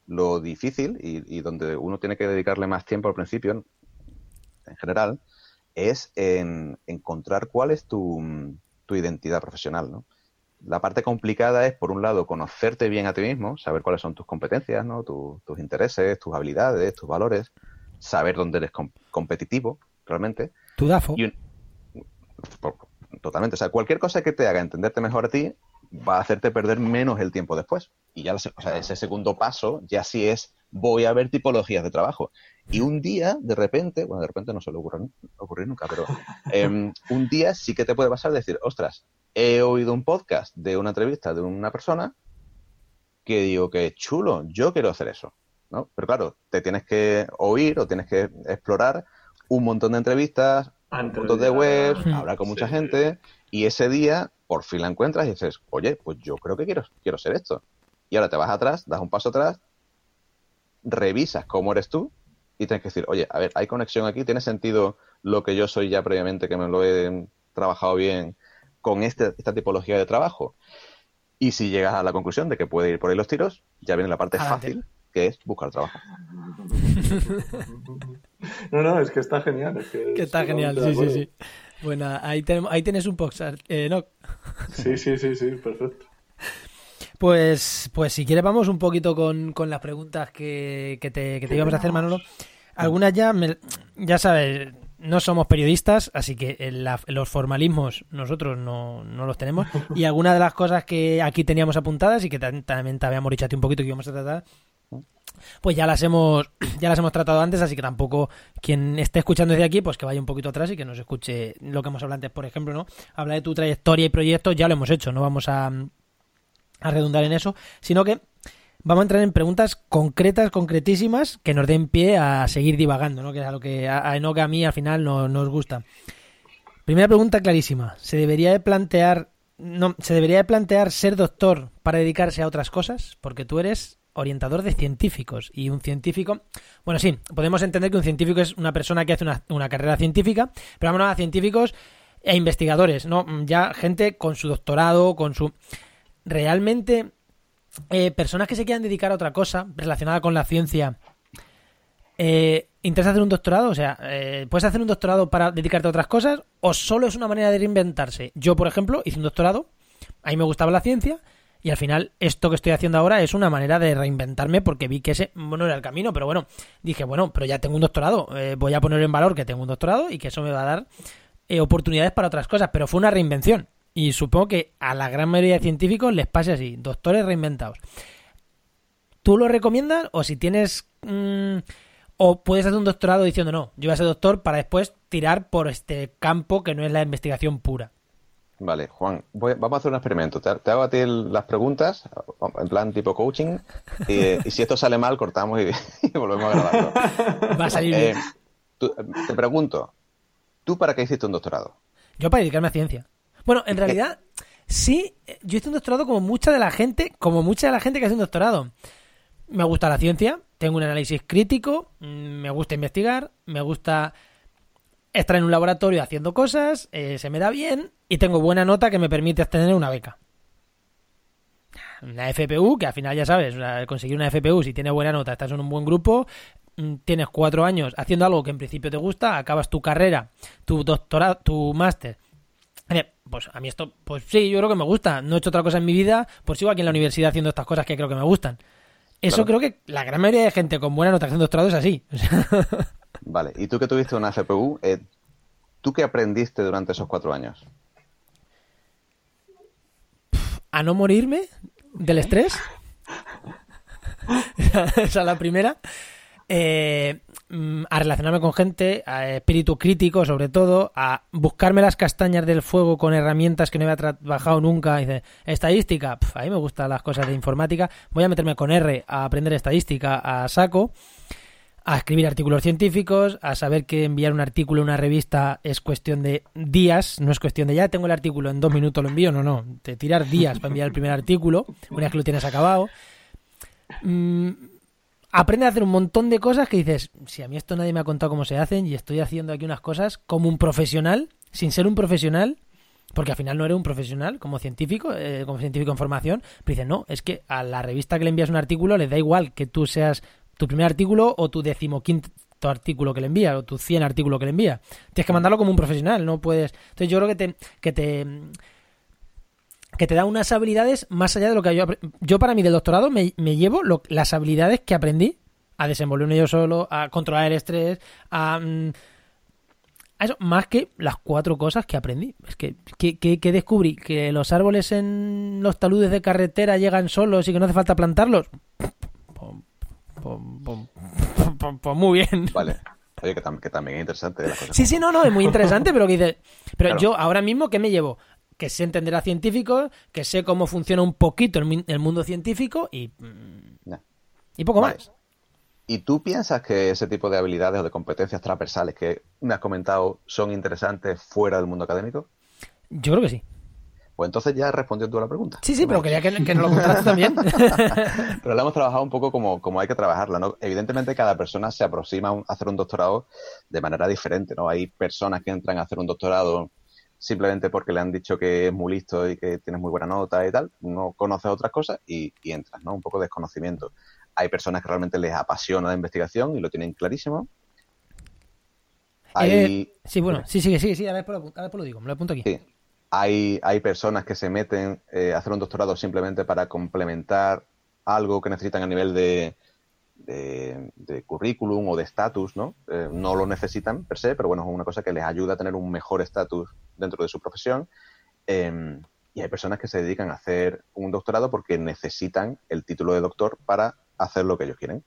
Lo difícil y, donde uno tiene que dedicarle más tiempo al principio, en general, es en encontrar cuál es tu, tu identidad profesional, ¿no? La parte complicada es, por un lado, conocerte bien a ti mismo, saber cuáles son tus competencias, ¿no? tus intereses, tus habilidades, tus valores, saber dónde eres competitivo, realmente. Tu DAFO. Totalmente. O sea, cualquier cosa que te haga entenderte mejor a ti va a hacerte perder menos el tiempo después. Y ya o sea, ese segundo paso ya sí es voy a ver tipologías de trabajo. Y un día, de repente, bueno, de repente no suele ocurrir, ocurrir nunca, pero em, un día sí que te puede pasar decir, ostras, he oído un podcast de una entrevista de una persona que digo que chulo, yo quiero hacer eso. ¿no? Pero claro, te tienes que oír o tienes que explorar un montón de entrevistas, un montón de webs, hablar con mucha gente y ese día por fin la encuentras y dices, oye, pues yo creo que quiero, quiero ser esto. Y ahora te vas atrás, das un paso atrás, revisas cómo eres tú y tienes que decir, oye, a ver, hay conexión aquí, tiene sentido lo que yo soy ya previamente, que me lo he trabajado bien con este, esta tipología de trabajo. Y si llegas a la conclusión de que puede ir por ahí los tiros, ya viene la parte fácil, que es buscar trabajo. no, no, es que está genial. Es que, está genial, sí, sí, sí. Bueno, ahí, tenemos, ahí tienes un box, eh, ¿no? Sí, sí, sí, sí, perfecto. Pues, pues si quieres vamos un poquito con, con las preguntas que, que, te, que te íbamos a hacer, Manolo. Algunas ya, ya sabes, no somos periodistas, así que los formalismos nosotros no, no, los tenemos. Y algunas de las cosas que aquí teníamos apuntadas y que también te habíamos dicho a ti un poquito que íbamos a tratar, pues ya las hemos ya las hemos tratado antes, así que tampoco quien esté escuchando desde aquí, pues que vaya un poquito atrás y que nos escuche lo que hemos hablado antes, por ejemplo, ¿no? Habla de tu trayectoria y proyectos, ya lo hemos hecho, no vamos a, a redundar en eso, sino que vamos a entrar en preguntas concretas, concretísimas, que nos den pie a seguir divagando, ¿no? Que es a lo que a, a, a mí al final no, nos gusta. Primera pregunta clarísima. ¿Se debería de plantear no, se debería de plantear ser doctor para dedicarse a otras cosas? Porque tú eres orientador de científicos y un científico, bueno, sí, podemos entender que un científico es una persona que hace una, carrera científica, pero vamos a científicos e investigadores, ¿no? Ya gente con su doctorado, con su realmente eh, personas que se quieran dedicar a otra cosa relacionada con la ciencia, eh, ¿intentas hacer un doctorado? O sea, eh, ¿puedes hacer un doctorado para dedicarte a otras cosas o solo es una manera de reinventarse? Yo, por ejemplo, hice un doctorado, a mí me gustaba la ciencia y al final esto que estoy haciendo ahora es una manera de reinventarme porque vi que ese no era el camino, pero bueno, dije, bueno, pero ya tengo un doctorado, eh, voy a poner en valor que tengo un doctorado y que eso me va a dar oportunidades para otras cosas, pero fue una reinvención. Y supongo que a la gran mayoría de científicos les pase así, doctores reinventados. ¿Tú lo recomiendas o si tienes... Mm, o puedes hacer un doctorado diciendo, no, yo voy a ser doctor para después tirar por este campo que no es la investigación pura? Vale, Juan, vamos a hacer un experimento. Te, hago a ti las preguntas, en plan tipo coaching, y, si esto sale mal, cortamos y, volvemos a grabarlo. Va a salir bien. Eh, te pregunto, ¿tú para qué hiciste un doctorado? Yo para dedicarme a ciencia. Bueno, en realidad, sí, yo hice un doctorado como mucha de la gente, como mucha de la gente que hace un doctorado. Me gusta la ciencia, tengo un análisis crítico, mm, me gusta investigar, me gusta estar en un laboratorio haciendo cosas, eh, se me da bien y tengo buena nota que me permite obtener una beca. Una FPU, que al final ya sabes, conseguir una FPU si tienes buena nota, estás en un buen grupo, mm, tienes cuatro años haciendo algo que en principio te gusta, acabas tu carrera, tu doctorado, tu máster pues a mí esto, pues sí, yo creo que me gusta. No he hecho otra cosa en mi vida, pues sigo aquí en la universidad haciendo estas cosas que creo que me gustan. Eso creo que la gran mayoría de gente con buena nota haciendo doctorado es así. vale, y tú que tuviste una FPU, eh, ¿tú qué aprendiste durante esos cuatro años? A no morirme del estrés. Esa es la primera. Eh, Mm, a relacionarme con gente, a espíritu crítico sobre todo, a buscarme las castañas del fuego con herramientas que no había trabajado nunca. Dice, estadística, a mí me gustan las cosas de informática, voy a meterme con R a aprender estadística a saco, a escribir artículos científicos, a saber que enviar un artículo a una revista es cuestión de días, no es cuestión de ya tengo el artículo, en dos minutos lo envío, no, no, te tirar días para enviar el primer artículo, una vez que lo tienes acabado. Mm, aprendes a hacer un montón de cosas que dices, si a mí esto nadie me ha contado cómo se hacen y estoy haciendo aquí unas cosas como un profesional, sin ser un profesional, porque al final no eres un profesional como científico, eh, como científico en formación, pero dices, no, es que a la revista que le envías un artículo les da igual que tú seas tu primer artículo o tu decimoquinto artículo que le envía o tu 100 artículo que le envía. Tienes que mandarlo como un profesional, no puedes... Entonces yo creo que te... Que te que te da unas habilidades más allá de lo que yo yo para mí del doctorado me, me llevo las habilidades que aprendí a desenvolverme yo solo, a controlar el estrés, a, mm, a eso, más que las cuatro cosas que aprendí. Es que, que, que- que descubrí que los árboles en los taludes de carretera llegan solos y que no hace falta plantarlos. Pues, muy bien. Vale. Oye, que, tam- que también es interesante las cosas. Sí, sí, no, no, es muy interesante, pero que dices. Pero Claro. yo ahora mismo, ¿qué me llevo? Que sé entender a científicos, que sé cómo funciona un poquito el, mundo científico y, mm, y poco Vale. más. ¿Y tú piensas que ese tipo de habilidades o de competencias transversales que me has comentado son interesantes fuera del mundo académico? Yo creo que sí. Pues entonces ya has respondido tú a la pregunta. Sí, sí, pero quería que, que nos lo contaras también. Pero la hemos trabajado un poco como, como hay que trabajarla, ¿no? Evidentemente cada persona se aproxima a hacer un doctorado de manera diferente, ¿no? Hay personas que entran a hacer un doctorado simplemente porque le han dicho que es muy listo y que tienes muy buena nota y tal, no conoces otras cosas y, y entras, ¿no? Un poco de desconocimiento. Hay personas que realmente les apasiona la investigación y lo tienen clarísimo. Hay, Eh, sí, bueno, sí, sí, sí, sí, ahora después lo, ahora después lo digo, me lo apunto aquí. Sí. Hay, hay personas que se meten eh, a hacer un doctorado simplemente para complementar algo que necesitan a nivel de, de, de currículum o de estatus, ¿no? Eh, no lo necesitan per se, pero bueno, es una cosa que les ayuda a tener un mejor estatus dentro de su profesión. Eh, y hay personas que se dedican a hacer un doctorado porque necesitan el título de doctor para hacer lo que ellos quieren.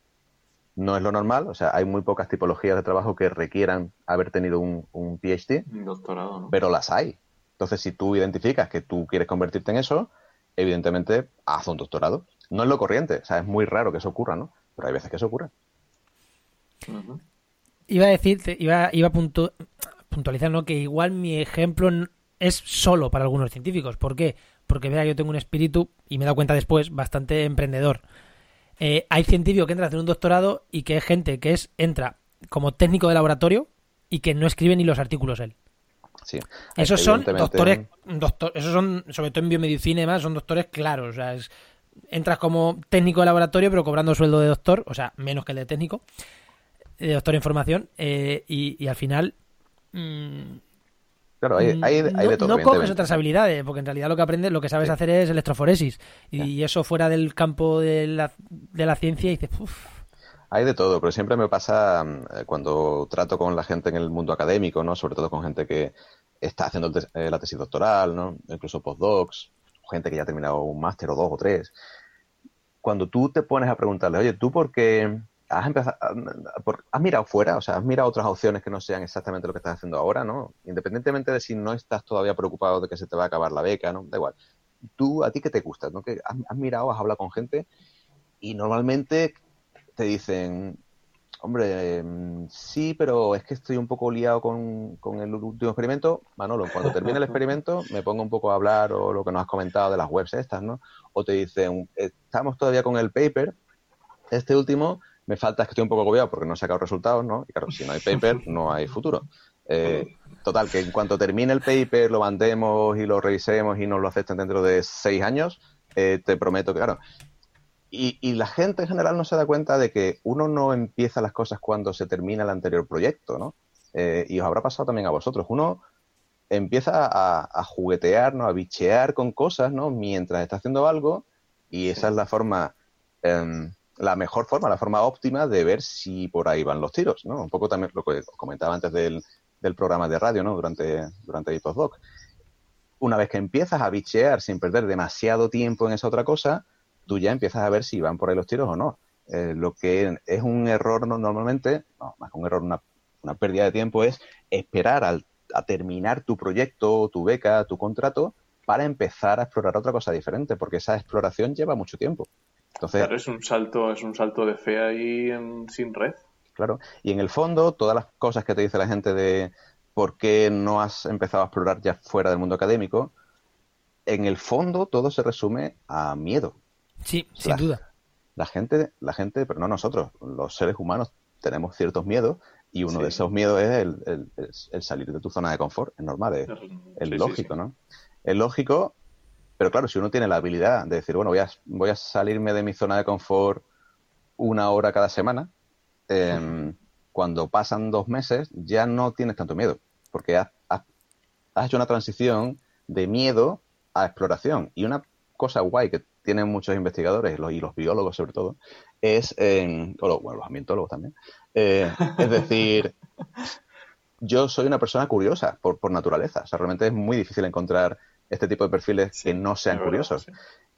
No es lo normal, o sea, hay muy pocas tipologías de trabajo que requieran haber tenido un, un PhD, Un doctorado, ¿no? pero las hay. Entonces, si tú identificas que tú quieres convertirte en eso, evidentemente haz un doctorado. No es lo corriente, o sea, es muy raro que eso ocurra, ¿no? Pero hay veces que eso ocurre. Iba a decirte, iba, iba a puntu- puntualizar, ¿no? Que igual mi ejemplo es solo para algunos científicos. ¿Por qué? Porque vea, yo tengo un espíritu, y me he dado cuenta después, bastante emprendedor. Eh, hay científicos que entran a hacer un doctorado y que es gente que es entra como técnico de laboratorio y que no escribe ni los artículos él. Sí. Esos son doctores, doctor, esos son, sobre todo en biomedicina y demás, son doctores claros. O sea, es- entras como técnico de laboratorio, pero cobrando sueldo de doctor, o sea, menos que el de técnico, de doctor en formación, eh, y, y al final. mm, Claro, hay, hay, hay no, de todo. no coges otras habilidades, porque en realidad lo que aprendes, lo que sabes Sí. hacer es electroforesis. Y, y eso fuera del campo de la, de la ciencia, y dices, uff. Hay de todo, pero siempre me pasa mm, eh, cuando trato con la gente en el mundo académico, ¿no? Sobre todo con gente que está haciendo eh, la tesis doctoral, ¿no? Incluso postdocs, gente que ya ha terminado un máster o dos o tres. Cuando tú te pones a preguntarle, oye, ¿tú por qué has empezado, a- por- has mirado fuera? O sea, has mirado otras opciones que no sean exactamente lo que estás haciendo ahora, ¿no? Independientemente de si no estás todavía preocupado de que se te va a acabar la beca, ¿no? Da igual. Tú, ¿a ti qué te gusta? ¿no? Que has, has mirado, has hablado con gente y normalmente te dicen, hombre, mm, sí, pero es que estoy un poco liado con, con el último experimento. Manolo, cuando termine el experimento me pongo un poco a hablar o lo que nos has comentado de las webs estas, ¿no? O te dicen, estamos todavía con el paper, este último, me falta es que estoy un poco agobiado porque no he sacado resultados, ¿no? Y claro, si no hay paper, no hay futuro. Eh, total, que en cuanto termine el paper, lo mandemos y lo revisemos y nos lo acepten dentro de seis años, eh, te prometo que, claro, y, y la gente en general no se da cuenta de que uno no empieza las cosas cuando se termina el anterior proyecto, ¿no? Eh, y os habrá pasado también a vosotros. Uno empieza a, a juguetear, ¿no? A bichear con cosas, ¿no? Mientras está haciendo algo y esa es la forma, em, la mejor forma, la forma óptima de ver si por ahí van los tiros, ¿no? Un poco también lo que os comentaba antes del, del programa de radio, ¿no? Durante, durante el postdoc. Una vez que empiezas a bichear sin perder demasiado tiempo en esa otra cosa, tú ya empiezas a ver si van por ahí los tiros o no. Eh, lo que es un error no- normalmente, no, más que un error, una, una pérdida de tiempo es esperar al- a terminar tu proyecto, tu beca, tu contrato, para empezar a explorar otra cosa diferente, porque esa exploración lleva mucho tiempo. Entonces, Claro, es un salto, es un salto de fe ahí en- sin red. Claro. Y en el fondo, todas las cosas que te dice la gente de por qué no has empezado a explorar ya fuera del mundo académico, en el fondo todo se resume a miedo. Sí, sin Slash. duda. la gente, la gente, pero no nosotros, los seres humanos tenemos ciertos miedos y uno de esos miedos es el, salir de tu zona de confort. Es normal, es, lógico, ¿no? Es lógico, pero claro, si uno tiene la habilidad de decir, bueno, voy a, voy a salirme de mi zona de confort una hora cada semana, em, cuando pasan dos meses ya no tienes tanto miedo, porque has, hecho una transición de miedo a exploración. Y una cosa guay que tienen muchos investigadores, y los biólogos sobre todo, es, o los, bueno, los ambientólogos también, eh, es decir, yo soy una persona curiosa por, por, naturaleza. O sea, realmente es muy difícil encontrar este tipo de perfiles que no sean curiosos.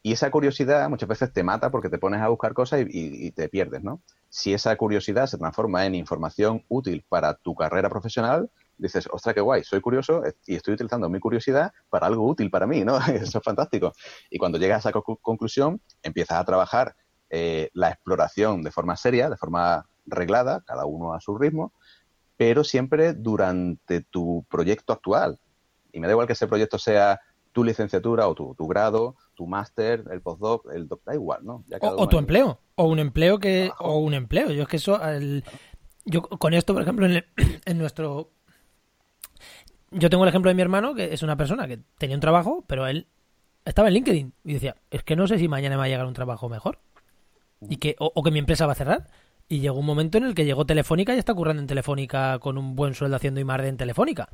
Y esa curiosidad muchas veces te mata porque te pones a buscar cosas y, te pierdes, ¿no? Si esa curiosidad se transforma en información útil para tu carrera profesional, dices, ostras, qué guay, soy curioso y estoy utilizando mi curiosidad para algo útil para mí, ¿no? Eso es fantástico. Y cuando llegas a esa conclusión, empiezas a trabajar eh, la exploración de forma seria, de forma reglada, cada uno a su ritmo, pero siempre durante tu proyecto actual. Y me da igual que ese proyecto sea tu licenciatura o tu, grado, tu máster, el postdoc, el doc, da igual, ¿no? o, tu empleo, o un empleo que, o un empleo. Yo es que eso, yo con esto, por ejemplo, en, en nuestro, yo tengo el ejemplo de mi hermano, que es una persona que tenía un trabajo, pero él estaba en LinkedIn y decía, es que no sé si mañana me va a llegar un trabajo mejor. Y que, o, que mi empresa va a cerrar. Y llegó un momento en el que llegó Telefónica y está currando en Telefónica con un buen sueldo haciendo IMARDE en Telefónica.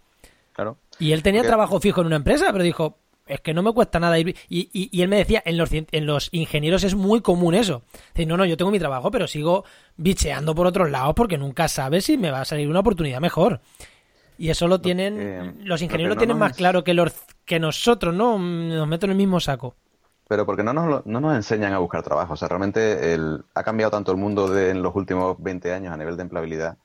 Claro. Y él tenía trabajo fijo en una empresa, pero dijo, es que no me cuesta nada ir. Y, y, él me decía, en los, en los ingenieros es muy común eso. Dice, no, no, yo tengo mi trabajo, pero sigo bicheando por otros lados porque nunca sabes si me va a salir una oportunidad mejor. Y eso lo tienen, los ingenieros lo tienen más claro que, los, que nosotros, ¿no? Nos meten en el mismo saco. Pero porque no nos, no nos enseñan a buscar trabajo. O sea, realmente el, ha cambiado tanto el mundo de, en los últimos 20 años a nivel de empleabilidad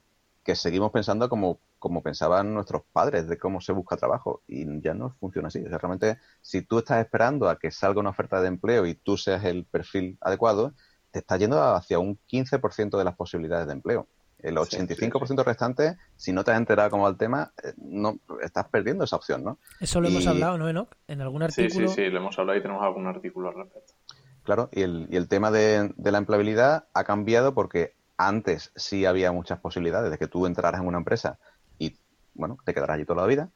que seguimos pensando como como pensaban nuestros padres de cómo se busca trabajo y ya no funciona así. O sea, realmente si tú estás esperando a que salga una oferta de empleo y tú seas el perfil adecuado, te está yendo hacia un 15% de las posibilidades de empleo. El 85% restante, si no te has enterado cómo va el tema, eh, no estás perdiendo esa opción, ¿no? Eso lo hemos hablado, ¿no, Enoch? En algún artículo. Sí, sí, sí, lo hemos hablado y tenemos algún artículo al respecto. Claro, y el, y el tema de, de la empleabilidad ha cambiado porque antes sí había muchas posibilidades de que tú entraras en una empresa bueno, te quedarás allí toda la vida.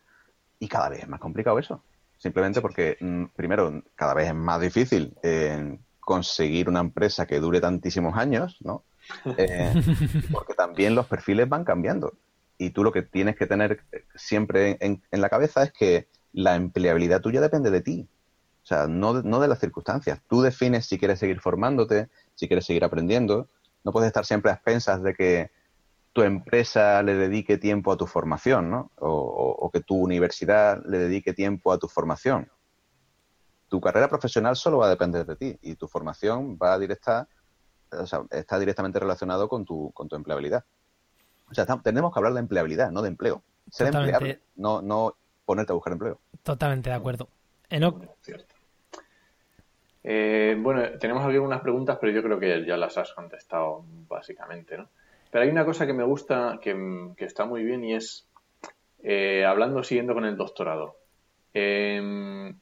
Y cada vez es más complicado eso. Simplemente porque, mm, primero, cada vez es más difícil eh, conseguir una empresa que dure tantísimos años, ¿no? Eh, porque también los perfiles van cambiando. Y tú lo que tienes que tener siempre en, la cabeza es que la empleabilidad tuya depende de ti. O sea, no, no de las circunstancias. Tú defines si quieres seguir formándote, si quieres seguir aprendiendo. No puedes estar siempre a expensas de que tu empresa le dedique tiempo a tu formación, ¿no? O, que tu universidad le dedique tiempo a tu formación. Tu carrera profesional solo va a depender de ti y tu formación va directa, o sea, está directamente relacionado con tu, con tu empleabilidad. O sea, tenemos que hablar de empleabilidad, no de empleo. Ser empleable, no, no ponerte a buscar empleo. Totalmente de acuerdo. Cierto. Eh, bueno, tenemos aquí algunas preguntas, pero yo creo que ya las has contestado básicamente, ¿no? Pero hay una cosa que me gusta, que, está muy bien y es, eh, hablando, siguiendo con el doctorado. Em,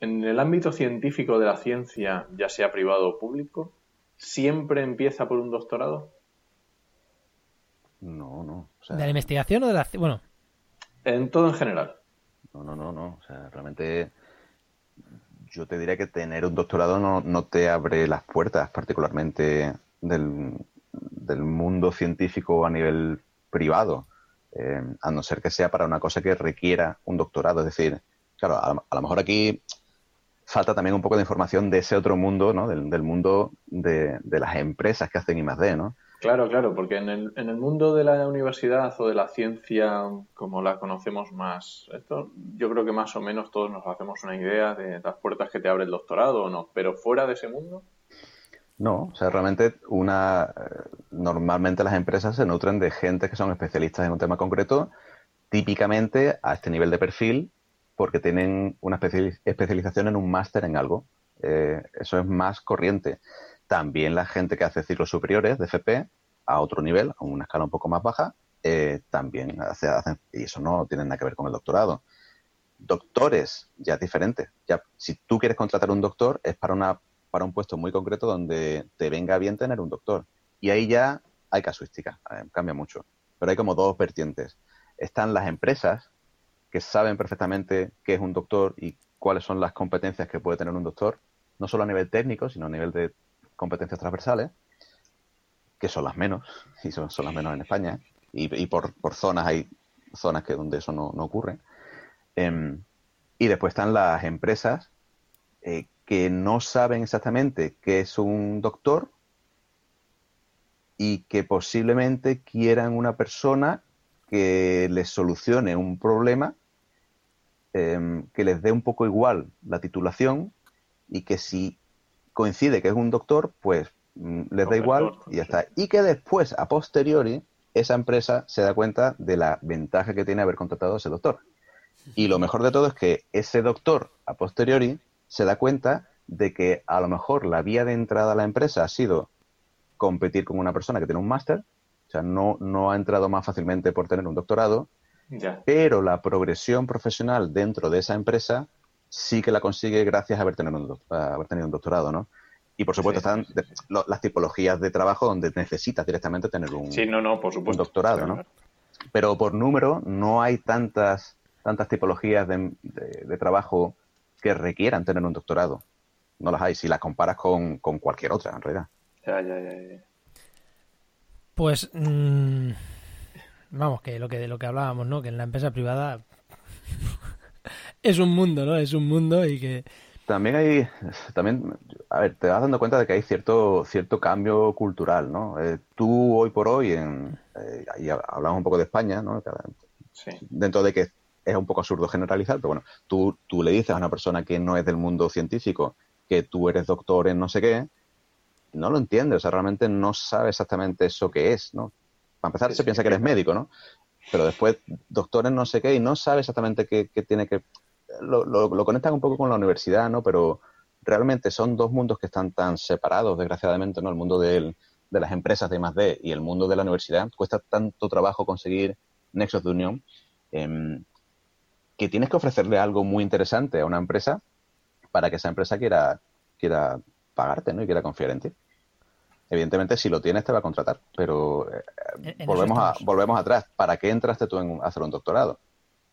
en el ámbito científico de la ciencia, ya sea privado o público, ¿siempre empieza por un doctorado? No, no. ¿De la investigación o de la... Bueno. En todo en general. No, no, no, no. O sea, realmente yo te diría que tener un doctorado no, no te abre las puertas, particularmente del, del mundo científico a nivel privado, eh, a no ser que sea para una cosa que requiera un doctorado. Es decir, claro, a, lo mejor aquí falta también un poco de información de ese otro mundo, ¿no? Del, mundo de, las empresas que hacen I+.D., ¿no? Claro, claro, porque en el, en el mundo de la universidad o de la ciencia como la conocemos más, esto yo creo que más o menos todos nos hacemos una idea de las puertas que te abre el doctorado o no, pero fuera de ese mundo. No, o sea, realmente una eh, normalmente las empresas se nutren de gente que son especialistas en un tema concreto, típicamente a este nivel de perfil, porque tienen una especialización en un máster en algo. Eh, eso es más corriente. También la gente que hace ciclos superiores de FP a otro nivel, a una escala un poco más baja, eh, también hace, hacen, y eso no tiene nada que ver con el doctorado. Doctores, ya es diferente. Ya, si tú quieres contratar un doctor, es para una para un puesto muy concreto donde te venga bien tener un doctor. Y ahí ya hay casuística, eh, cambia mucho. Pero hay como dos vertientes. Están las empresas que saben perfectamente qué es un doctor y cuáles son las competencias que puede tener un doctor, no solo a nivel técnico, sino a nivel de competencias transversales, que son las menos, y son, las menos en España, y, por, zonas hay zonas que donde eso no, ocurre. Em, y después están las empresas eh, que no saben exactamente qué es un doctor y que posiblemente quieran una persona que les solucione un problema, em, que les dé un poco igual la titulación y que si coincide que es un doctor, pues mm, les da igual y ya está. Y que después, a posteriori, esa empresa se da cuenta de la ventaja que tiene haber contratado a ese doctor. Y lo mejor de todo es que ese doctor, a posteriori, se da cuenta de que a lo mejor la vía de entrada a la empresa ha sido competir con una persona que tiene un máster, o sea, no, no ha entrado más fácilmente por tener un doctorado, pero la progresión profesional dentro de esa empresa sí que la consigue gracias a haber tenido un, haber tenido un doctorado, ¿no? Y por supuesto están las tipologías de trabajo donde necesitas directamente tener un, no, no, por supuesto. doctorado, ¿no? Pero por número no hay tantas tantas tipologías de, de, trabajo que requieran tener un doctorado. No las hay si las comparas con, con cualquier otra, en realidad. Ya, ya, ya. Pues mmm, vamos, que lo que de lo que hablábamos, ¿no? Que en la empresa privada es un mundo, ¿no? Es un mundo y que también hay, también, a ver, te vas dando cuenta de que hay cierto cierto cambio cultural, ¿no? Eh, tú hoy por hoy, en, eh, ahí hablamos un poco de España, ¿no? Sí. Dentro de que es un poco absurdo generalizar, pero bueno, tú, tú le dices a una persona que no es del mundo científico que tú eres doctor en no sé qué, no lo entiende, o sea, realmente no sabe exactamente eso que es, ¿no? Para empezar, se piensa que eres médico, ¿no? Pero después, doctor en no sé qué, y no sabe exactamente qué, tiene que... Lo, lo, conectan un poco con la universidad, ¿no? Pero realmente son dos mundos que están tan separados, desgraciadamente, ¿no? El mundo de las empresas de I+.D. y el mundo de la universidad. Cuesta tanto trabajo conseguir nexos de unión em, que tienes que ofrecerle algo muy interesante a una empresa para que esa empresa quiera, quiera pagarte ¿no? y quiera confiar en ti. Evidentemente, si lo tienes, te va a contratar, pero eh, volvemos, a, volvemos atrás. ¿Para qué entraste tú en hacer un doctorado?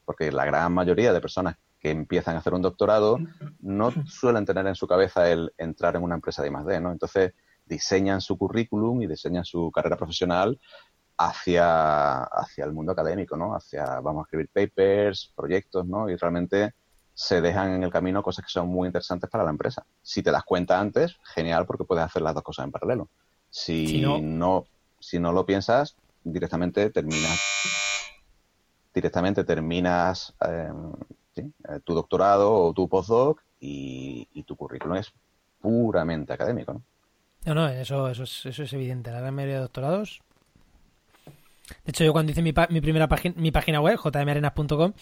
Porque la gran mayoría de personas que empiezan a hacer un doctorado no suelen tener en su cabeza el entrar en una empresa de I+.D., ¿no? Entonces, diseñan su currículum y diseñan su carrera profesional hacia, hacia el mundo académico, ¿no? Hacia, vamos a escribir papers, proyectos, ¿no? Y realmente se dejan en el camino cosas que son muy interesantes para la empresa. Si te das cuenta antes, genial porque puedes hacer las dos cosas en paralelo. Si, no... si no lo piensas, directamente terminas directamente terminas em, eh, tu doctorado o tu postdoc y, y, tu currículum es puramente académico, ¿no? No, no, eso, eso, es, eso es evidente. La gran mayoría de doctorados de hecho, yo cuando hice mi, mi primera página, mi página web, jmarenas.com,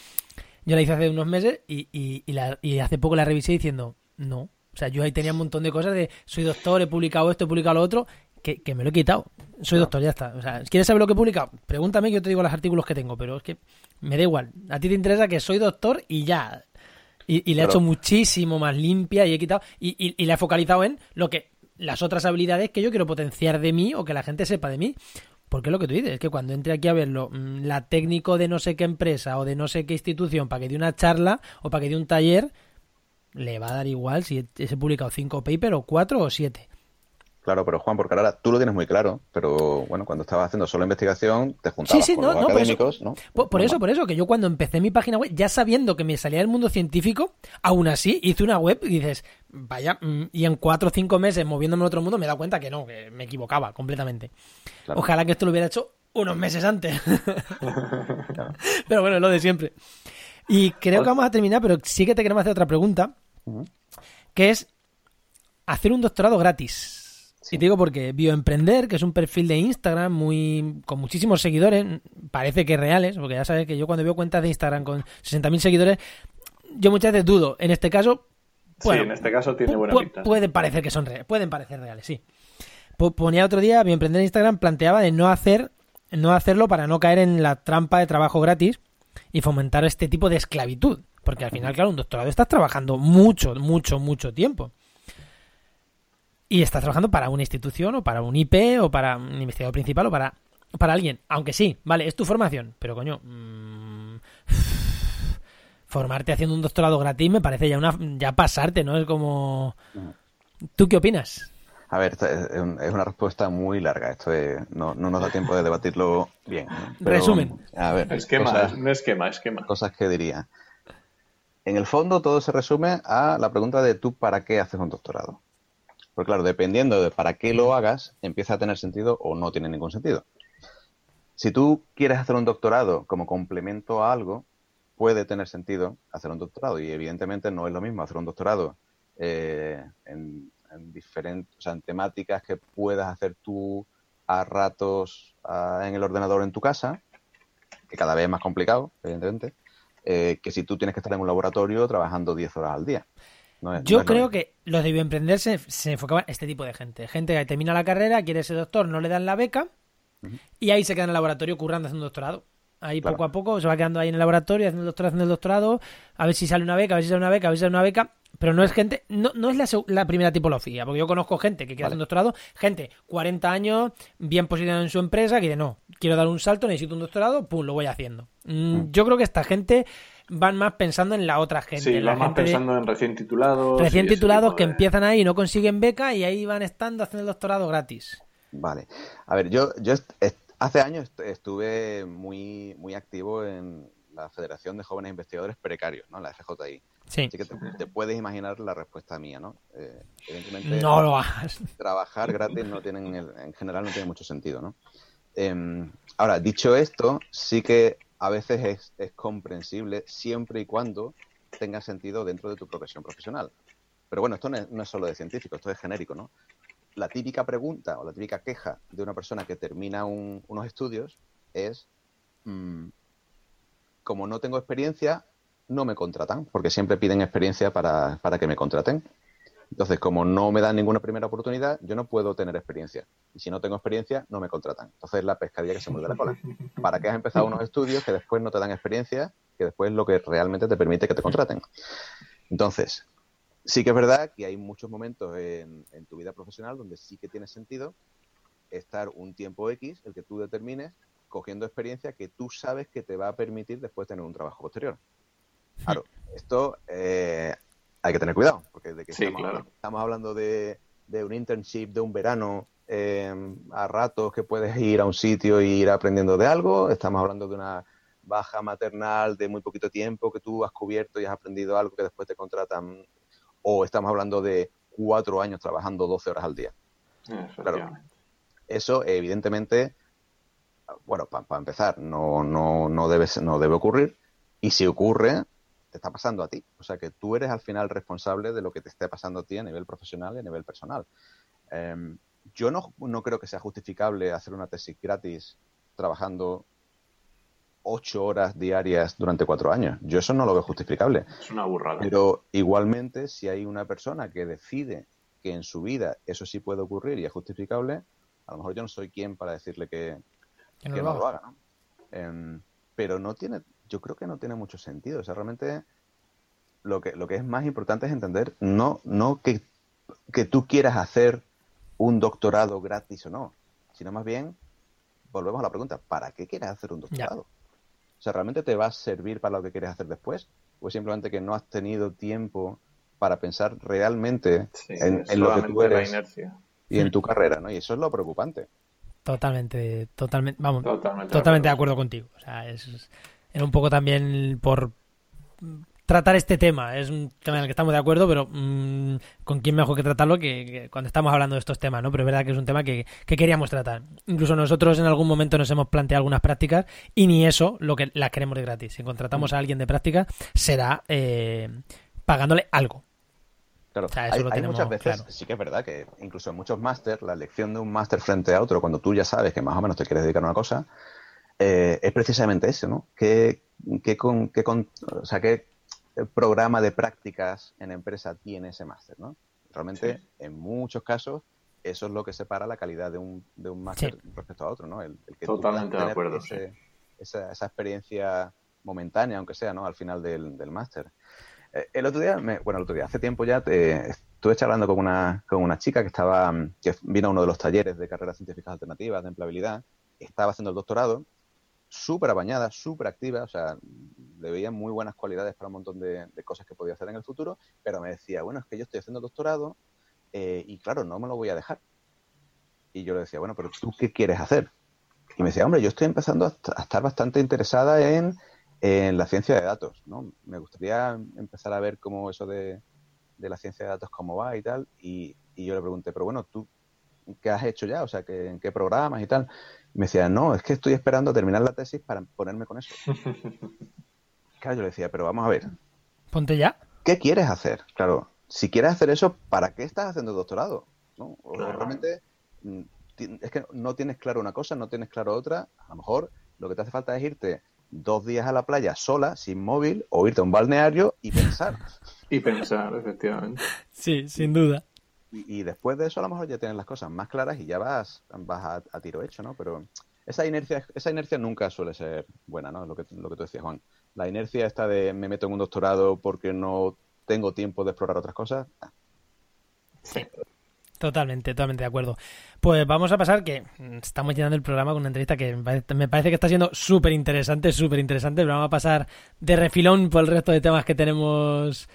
yo la hice hace unos meses y, y, y, hace poco la revisé diciendo, no. O sea, yo ahí tenía un montón de cosas de soy doctor, he publicado esto, he publicado lo otro, que, que me lo he quitado. Soy doctor, ya está. O sea, ¿quieres saber lo que he publicado? Pregúntame que yo te digo los artículos que tengo, pero es que me da igual. A ti te interesa que soy doctor y ya. Y, y le he hecho muchísimo más limpia y he quitado. Y, y, y, le he focalizado en lo que. las otras habilidades que yo quiero potenciar de mí o que la gente sepa de mí. Porque lo que tú dices, es que cuando entre aquí a verlo, mm, la técnico de no sé qué empresa o de no sé qué institución para que dé una charla o para que dé un taller, le va a dar igual si he publicado cinco papers o cuatro o siete. Claro, pero Juan, porque ahora tú lo tienes muy claro, pero bueno, cuando estabas haciendo solo investigación, te juntabas con los académicos, ¿no? Por, eso, por eso, que yo cuando empecé mi página web, ya sabiendo que me salía del mundo científico, aún así hice una web y dices, vaya, mm, y en cuatro o cinco meses moviéndome a otro mundo me he dado cuenta que no, que me equivocaba completamente. Ojalá que esto lo hubiera hecho unos meses antes. Pero bueno, es lo de siempre. Y creo que vamos a terminar, pero sí que te queremos hacer otra pregunta, que es hacer un doctorado gratis. Y te digo porque Bioemprender, que es un perfil de Instagram muy con muchísimos seguidores, parece que reales, porque ya sabes que yo cuando veo cuentas de Instagram con 60.000 seguidores, yo muchas veces dudo. En este caso, bueno, sí, en este caso tiene buena pinta. Pueden parecer que son reales, pueden parecer reales, sí. Ponía otro día, Bioemprender en Instagram planteaba de no hacer no hacerlo para no caer en la trampa de trabajo gratis y fomentar este tipo de esclavitud, porque al final, claro, un doctorado estás trabajando mucho, mucho, mucho tiempo. Y estás trabajando para una institución o para un IP o para un investigador principal o para, para alguien. Aunque sí, vale, es tu formación, pero coño, mmm, formarte haciendo un doctorado gratis me parece ya una ya pasarte, ¿no? Es como... ¿Tú qué opinas? A ver, es una respuesta muy larga. Esto no, no, nos da tiempo de debatirlo bien. Resumen. A ver, esquema, cosas, no esquema, esquema. Cosas que diría. En el fondo todo se resume a la pregunta de tú para qué haces un doctorado. Porque claro, dependiendo de para qué lo hagas, empieza a tener sentido o no tiene ningún sentido. Si tú quieres hacer un doctorado como complemento a algo, puede tener sentido hacer un doctorado. Y evidentemente no es lo mismo hacer un doctorado eh, en, diferentes, o sea, en temáticas que puedas hacer tú a ratos en el ordenador en tu casa, que cada vez es más complicado, evidentemente, eh, que si tú tienes que estar en un laboratorio trabajando 10 horas al día. Yo creo que los de bioemprender se, se enfocaban este tipo de gente. Gente que termina la carrera, quiere ser doctor, no le dan la beca y ahí se queda en el laboratorio currando haciendo un doctorado. Ahí poco a poco se va quedando ahí en el laboratorio, haciendo el doctorado, haciendo el doctorado, a ver si sale una beca, a ver si sale una beca, a ver si sale una beca. Pero no es gente, no, no es la, la primera tipología, porque yo conozco gente que quiere hacer un doctorado, gente 40 años, bien posicionada en su empresa, que dice, no, quiero dar un salto, necesito un doctorado, pum, lo voy haciendo. Mm, mm. Yo creo que esta gente van más pensando en la otra gente. Sí, van más pensando en recién titulados. Recién titulados que empiezan ahí y no consiguen beca y ahí van estando haciendo el doctorado gratis. Vale. A ver, yo, yo hace años estuve muy, muy activo en la Federación de Jóvenes Investigadores Precarios, ¿no? La FJI. Sí. Así que te, puedes imaginar la respuesta mía, ¿no? Eh, evidentemente, no lo hagas. Trabajar gratis no tienen, en general no tiene mucho sentido, ¿no? Em, ahora, dicho esto, sí que a veces es, comprensible siempre y cuando tenga sentido dentro de tu profesión profesional. Pero bueno, esto no es, solo de científico, esto es genérico, ¿no? La típica pregunta o la típica queja de una persona que termina unos estudios es, mmm, como no tengo experiencia, no me contratan, porque siempre piden experiencia para, para que me contraten. Entonces, como no me dan ninguna primera oportunidad, yo no puedo tener experiencia. Y si no tengo experiencia, no me contratan. Entonces, es la pescadilla que se muerde la cola. ¿Para qué has empezado unos estudios que después no te dan experiencia, que después es lo que realmente te permite que te contraten? Entonces, sí que es verdad que hay muchos momentos en, en tu vida profesional donde sí que tiene sentido estar un tiempo X, el que tú determines, cogiendo experiencia que tú sabes que te va a permitir después tener un trabajo posterior. Claro, esto eh, hay que tener cuidado, porque de que estamos, hablando de, un internship de un verano em, a ratos que puedes ir a un sitio e ir aprendiendo de algo, estamos hablando de una baja maternal de muy poquito tiempo que tú has cubierto y has aprendido algo que después te contratan, o estamos hablando de cuatro años trabajando 12 horas al día. Claro, eso evidentemente bueno, para empezar, no, no, no, debe, no debe ocurrir. Y si ocurre, te está pasando a ti. O sea que tú eres al final responsable de lo que te esté pasando a ti a nivel profesional y a nivel personal. Em, yo no, no creo que sea justificable hacer una tesis gratis trabajando ocho horas diarias durante cuatro años. Yo eso no lo veo justificable. Es una burrada. Pero igualmente, si hay una persona que decide que en su vida eso sí puede ocurrir y es justificable, a lo mejor yo no soy quien para decirle que, que no, lo haga, ¿no? Em, pero no tiene, yo creo que no tiene mucho sentido. O sea, realmente lo que, lo que es más importante es entender no, no que, que tú quieras hacer un doctorado gratis o no, sino más bien, volvemos a la pregunta, ¿para qué quieres hacer un doctorado? O sea, ¿realmente te va a servir para lo que quieres hacer después? ¿O simplemente que no has tenido tiempo para pensar realmente en, lo que tú eres y en tu carrera, ¿no? Y eso es lo preocupante. Totalmente, totalmente, vamos, totalmente, de, acuerdo. contigo. O sea, es, un poco también por tratar este tema. Es un tema en el que estamos de acuerdo, pero mm, con quién mejor que tratarlo que, cuando estamos hablando de estos temas, ¿no? Pero es verdad que es un tema que, queríamos tratar. Incluso nosotros en algún momento nos hemos planteado algunas prácticas y ni eso lo que las queremos de gratis. Si contratamos a alguien de práctica, será eh, pagándole algo. Claro, hay, muchas veces, sí que es verdad que incluso en muchos máster, la elección de un máster frente a otro, cuando tú ya sabes que más o menos te quieres dedicar a una cosa, eh, es precisamente eso, ¿no? ¿Qué, qué, con, qué con, o sea, qué programa de prácticas en empresa tiene ese máster, ¿no? Realmente, en muchos casos, eso es lo que separa la calidad de un, de un máster respecto a otro, ¿no? El, que Totalmente de acuerdo, esa, esa, experiencia momentánea, aunque sea, ¿no? Al final del, del máster. Eh, el otro día, bueno, el otro día, hace tiempo ya estuve charlando con una, con una chica que estaba, que vino a uno de los talleres de carreras científicas alternativas de empleabilidad, estaba haciendo el doctorado, súper apañada, súper activa, o sea, le veía muy buenas cualidades para un montón de, cosas que podía hacer en el futuro, pero me decía, bueno, es que yo estoy haciendo doctorado eh, y claro, no me lo voy a dejar. Y yo le decía, bueno, pero ¿tú qué quieres hacer? Y me decía, hombre, yo estoy empezando a, estar bastante interesada en, la ciencia de datos, ¿no? Me gustaría empezar a ver cómo eso de, la ciencia de datos, cómo va y tal. Y, yo le pregunté, pero bueno, ¿tú qué has hecho ya? O sea, ¿en qué programas y tal? Me decía, no, es que estoy esperando a terminar la tesis para ponerme con eso. claro, yo le decía, pero vamos a ver. Ponte ya. ¿Qué quieres hacer? Claro, si quieres hacer eso, ¿para qué estás haciendo doctorado? ¿No? O realmente mm, es que no tienes claro una cosa, no tienes claro otra, a lo mejor lo que te hace falta es irte dos días a la playa sola, sin móvil, o irte a un balneario y pensar. Y pensar, efectivamente. Sí, sin duda. Y, después de eso a lo mejor ya tienes las cosas más claras y ya vas, vas a, tiro hecho, ¿no? Pero esa inercia, esa inercia nunca suele ser buena, ¿no? Lo que, lo que tú decías, Juan. La inercia esta de me meto en un doctorado porque no tengo tiempo de explorar otras cosas. Sí. Totalmente, totalmente de acuerdo. Pues vamos a pasar que estamos llenando el programa con una entrevista que me parece que está siendo súper interesante, súper interesante, vamos a pasar de refilón por el resto de temas que tenemos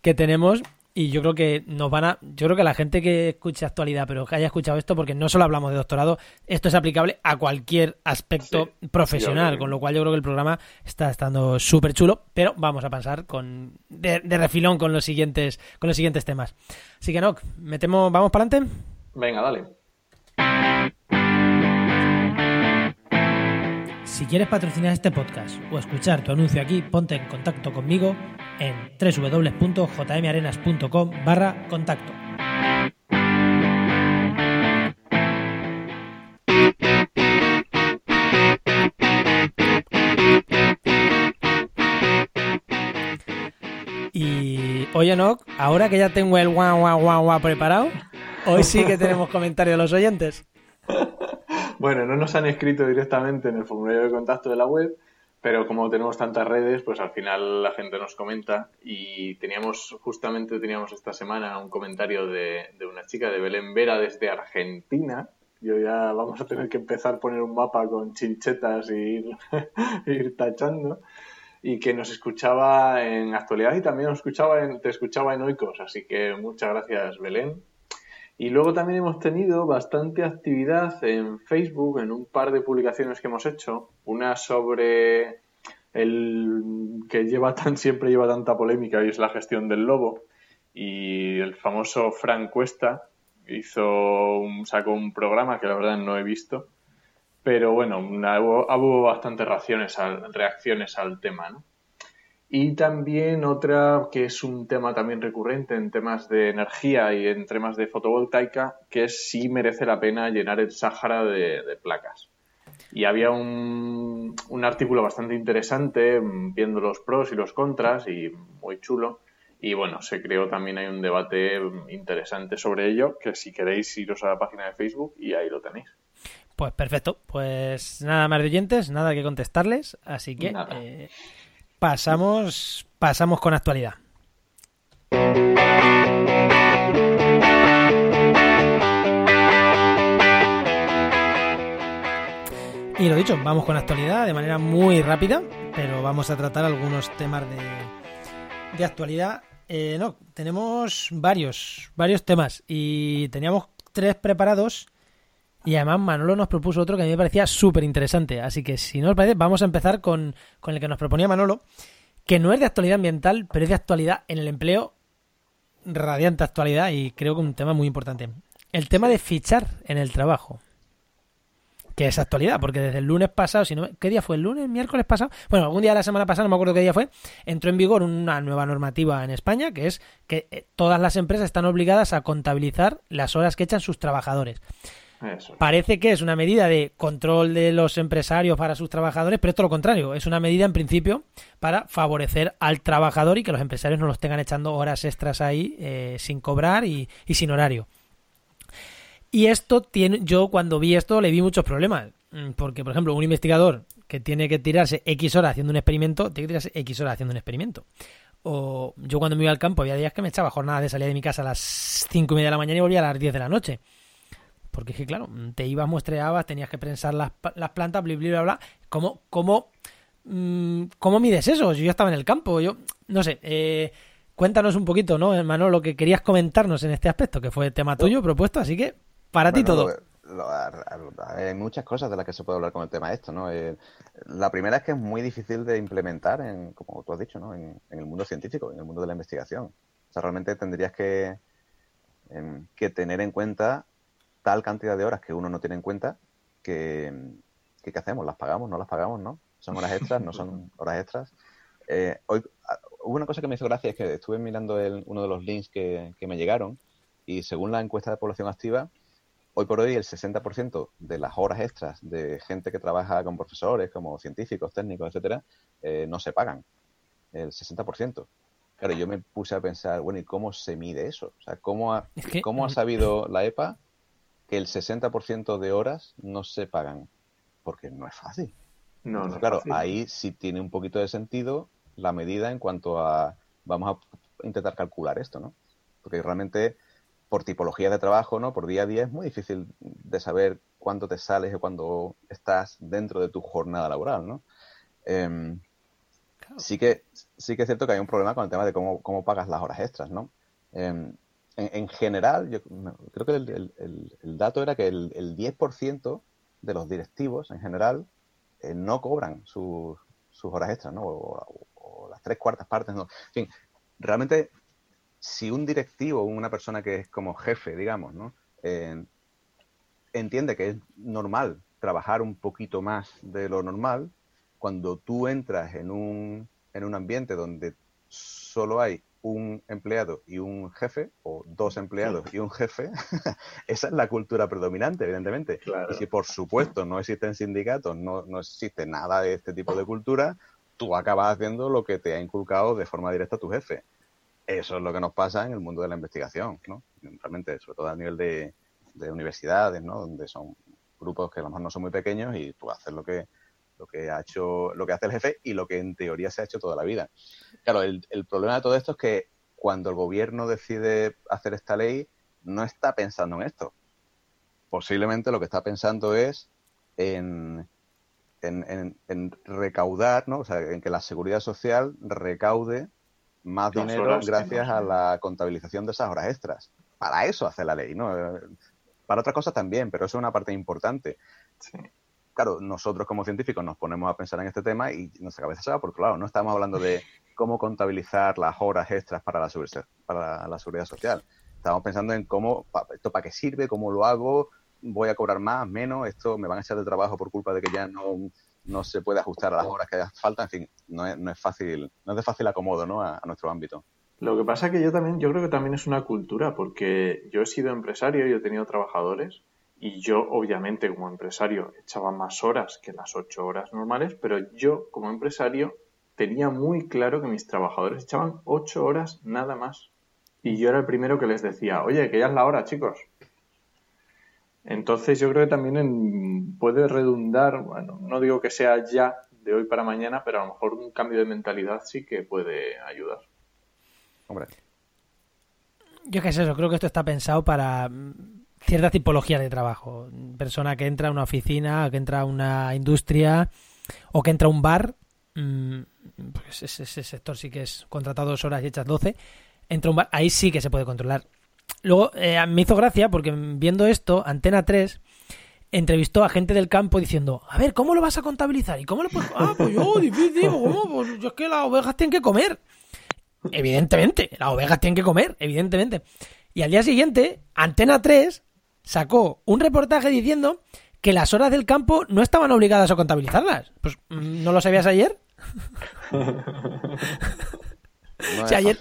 que tenemos y yo creo que nos van a yo creo que la gente que escuche actualidad pero que haya escuchado esto porque no solo hablamos de doctorado esto es aplicable a cualquier aspecto profesional con lo cual yo creo que el programa está estando súper chulo pero vamos a pasar con de, refilón con los siguientes con los siguientes temas. Así que no metemos vamos para adelante venga dale. Si quieres patrocinar este podcast o escuchar tu anuncio aquí ponte en contacto conmigo en www.jmarenas.com barra contacto. Y oye, no, ahora que ya tengo el guau guau guau guau preparado, hoy sí que tenemos comentarios de los oyentes. Bueno, no nos han escrito directamente en el formulario de contacto de la web, pero como tenemos tantas redes, pues al final la gente nos comenta y teníamos, justamente teníamos esta semana un comentario de, una chica de Belén Vera desde Argentina. Yo ya vamos a tener que empezar a poner un mapa con chinchetas y ir, tachando. Y que nos escuchaba en actualidad y también nos escuchaba en, te escuchaba en Oikos. Así que muchas gracias, Belén. Y luego también hemos tenido bastante actividad en Facebook, en un par de publicaciones que hemos hecho. Una sobre el que lleva tan, siempre lleva tanta polémica y es la gestión del lobo. Y el famoso Frank Cuesta hizo un, sacó un programa que la verdad no he visto. Pero bueno, hubo, bastantes reacciones al, reacciones al tema, ¿no? Y también otra que es un tema también recurrente en temas de energía y en temas de fotovoltaica, que es si merece la pena llenar el Sáhara de, placas. Y había un, un, artículo bastante interesante mm, viendo los pros y los contras y muy chulo. Y bueno, se creó también hay un debate mm, interesante sobre ello, que si queréis iros a la página de Facebook y ahí lo tenéis. Pues perfecto, pues nada más de oyentes, nada que contestarles, así que eh, pasamos, pasamos con actualidad. Y lo dicho, vamos con actualidad de manera muy rápida, pero vamos a tratar algunos temas de, de actualidad. Eh, no, tenemos varios, varios temas y teníamos tres preparados y además Manolo nos propuso otro que a mí me parecía súper interesante. Así que si no os parece, vamos a empezar con, con el que nos proponía Manolo, que no es de actualidad ambiental, pero es de actualidad en el empleo, radiante actualidad y creo que un tema muy importante. El tema de fichar en el trabajo. Que es actualidad, porque desde el lunes pasado, si no, ¿qué día fue? ¿El lunes? ¿Miércoles pasado? Bueno, algún día de la semana pasada, no me acuerdo qué día fue, entró en vigor una nueva normativa en España, que es que eh, todas las empresas están obligadas a contabilizar las horas que echan sus trabajadores. Parece que es una medida de control de los empresarios para sus trabajadores, pero es todo lo contrario. Es una medida, en principio, para favorecer al trabajador y que los empresarios no los tengan echando horas extras ahí eh, sin cobrar y, sin horario. Y esto tiene, yo cuando vi esto le vi muchos problemas. Mm, porque, por ejemplo, un investigador que tiene que tirarse X horas haciendo un experimento, tiene que tirarse X horas haciendo un experimento. O yo cuando me iba al campo había días que me echaba jornadas de salida de mi casa a las cinco y media de la mañana y volvía a las 10 de la noche. Porque es que, claro, te ibas, muestreabas, tenías que prensar las, las plantas, bla, bla, bla, bla. ¿Cómo, cómo, mm, ¿Cómo mides eso? Yo estaba en el campo, yo, no sé, eh, cuéntanos un poquito, ¿no, hermano, lo que querías comentarnos en este aspecto, que fue tema tuyo propuesto, así que para ti todo. hay muchas cosas de las que se puede hablar con el tema de esto, ¿no? Eh, la primera es que es muy difícil de implementar, en, como tú has dicho, ¿no? En, el mundo científico, en el mundo de la investigación. O sea, realmente tendrías que, em, que tener en cuenta tal cantidad de horas que uno no tiene en cuenta que, ¿qué hacemos? ¿Las pagamos? ¿No las pagamos? ¿No? ¿Son horas extras? ¿No son horas extras? Eh, hoy ah, hubo una cosa que me hizo gracia, es que estuve mirando el, uno de los links que, me llegaron y según la encuesta de población activa, hoy por hoy el 60% de las horas extras de gente que trabaja con profesores, como científicos, técnicos, etcétera, eh, no se pagan. El 60%. Claro, yo me puse a pensar, bueno, ¿y cómo se mide eso? O sea, ¿cómo ha, ¿cómo ha sabido la EPA que el 60% de horas no se pagan? Porque no es fácil. No, no claro, ahí sí tiene un poquito de sentido la medida en cuanto a vamos a intentar calcular esto, ¿no? Porque realmente por tipología de trabajo, ¿no? Por día a día es muy difícil de saber cuánto te sales o cuándo estás dentro de tu jornada laboral, ¿no? Em, sí que sí que es cierto que hay un problema con el tema de cómo, cómo pagas las horas extras, ¿no? Em, en, general, yo creo que el, dato era que el, 10% de los directivos en general eh, no cobran sus, horas extras, ¿no? O, las tres cuartas partes, ¿no? En fin, realmente, si un directivo, una persona que es como jefe, digamos, ¿no? Eh, entiende que es normal trabajar un poquito más de lo normal, cuando tú entras en un, en un ambiente donde solo hay un empleado y un jefe, o dos empleados y un jefe, esa es la cultura predominante, evidentemente. Y si por supuesto no existen sindicatos, no, no existe nada de este tipo de cultura, tú acabas haciendo lo que te ha inculcado de forma directa tu jefe. Eso es lo que nos pasa en el mundo de la investigación, ¿no? Realmente, sobre todo a nivel de, de universidades, ¿no? Donde son grupos que a lo mejor no son muy pequeños y tú haces lo que lo que ha hecho, lo que hace el jefe y lo que en teoría se ha hecho toda la vida. Claro, el, problema de todo esto es que cuando el gobierno decide hacer esta ley, no está pensando en esto. Posiblemente lo que está pensando es en, en, recaudar, ¿no? O sea, en que la seguridad social recaude más dinero gracias a la contabilización de esas horas extras. Para eso hace la ley, ¿no? Para otras cosas también, pero eso es una parte importante. Sí claro, nosotros como científicos nos ponemos a pensar en este tema y nuestra cabeza se va porque, claro, no estamos hablando de cómo contabilizar las horas extras para la, seguridad social. Estamos pensando en cómo, esto para qué sirve, cómo lo hago, voy a cobrar más, menos, esto me van a echar de trabajo por culpa de que ya no, no se puede ajustar a las horas que haga falta, en fin, no es, no es fácil, no es de fácil acomodo ¿no? a, a nuestro ámbito. Lo que pasa es que yo también, yo creo que también es una cultura, porque yo he sido empresario y he tenido trabajadores y yo, obviamente, como empresario, echaba más horas que las ocho horas normales, pero yo, como empresario, tenía muy claro que mis trabajadores echaban ocho horas nada más. Y yo era el primero que les decía, oye, que ya es la hora, chicos. Entonces yo creo que también puede redundar, bueno, no digo que sea ya de hoy para mañana, pero a lo mejor un cambio de mentalidad sí que puede ayudar. Hombre. Yo qué sé, eso, creo que esto está pensado para cierta tipología de trabajo. Persona que entra a una oficina, que entra a una industria o que entra a un bar, mm, pues ese, sector sí que es contratado dos horas y echas doce, entra a un bar, ahí sí que se puede controlar. Luego eh, me hizo gracia porque viendo esto, Antena 3 entrevistó a gente del campo diciendo, a ver, ¿cómo lo vas a contabilizar? ¿Y cómo lo puedes...? Ah, pues yo, difícil, ¿cómo? Pues yo es que las ovejas tienen que comer. Evidentemente, las ovejas tienen que comer, evidentemente. Y al día siguiente, Antena 3 sacó un reportaje diciendo que las horas del campo no estaban obligadas a contabilizarlas. Pues, mm, ¿no lo sabías ayer? No ayer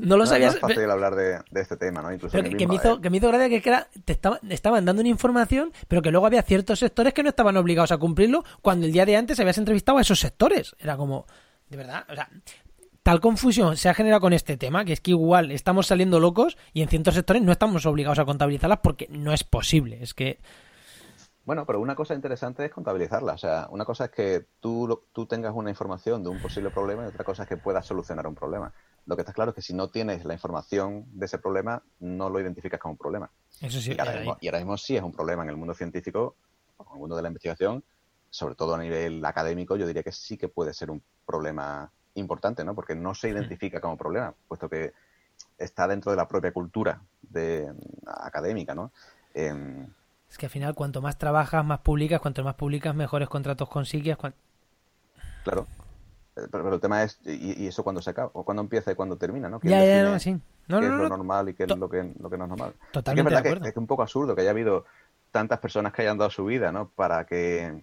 no lo sabías. No es fácil hablar de, este tema, ¿no? Incluso que, me hizo, que me hizo gracia que era, te estaban dando una información, pero que luego había ciertos sectores que no estaban obligados a cumplirlo cuando el día de antes habías entrevistado a esos sectores. Era como, de verdad, o sea, tal confusión se ha generado con este tema, que es que igual estamos saliendo locos y en ciertos sectores no estamos obligados a contabilizarlas porque no es posible. Es que. Bueno, pero una cosa interesante es contabilizarla. O sea, una cosa es que tú, tú tengas una información de un posible problema y otra cosa es que puedas solucionar un problema. Lo que está claro es que si no tienes la información de ese problema, no lo identificas como un problema. Eso sí, Y ahora, eh, mismo, y ahora mismo sí es un problema en el mundo científico, o en el mundo de la investigación, sobre todo a nivel académico, yo diría que sí que puede ser un problema importante, ¿no? Porque no se identifica como problema, puesto que está dentro de la propia cultura de, académica, ¿no? Em, es que al final cuanto más trabajas, más publicas, cuanto más publicas, mejores contratos consigues. cuan- claro. Eh, Pero, pero el tema es, ¿y, y eso cuándo se acaba? ¿O cuándo empieza y cuándo termina, no? ¿Quién Ya, ya, no, sí. No, qué no, es lo normal y qué es lo que, lo que no es normal? Sí que es totalmente verdad de que, es un poco absurdo que haya habido tantas personas que hayan dado su vida, ¿no? Para que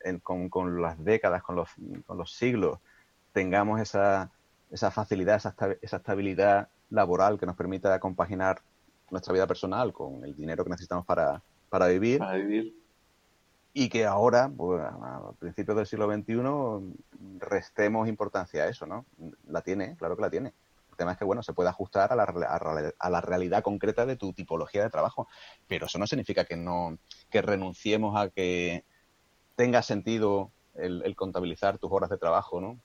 en- con, con las décadas, con los, con los siglos, tengamos esa, esa facilidad, esa, esa estabilidad laboral que nos permita compaginar nuestra vida personal con el dinero que necesitamos para, para vivir Para vivir. y que ahora, pues, a principios del siglo XXI, restemos importancia a eso, ¿no? La tiene, claro que la tiene. El tema es que, bueno, se puede ajustar a la, a la realidad concreta de tu tipología de trabajo, pero eso no significa que no que renunciemos a que tenga sentido el, el contabilizar tus horas de trabajo, ¿no?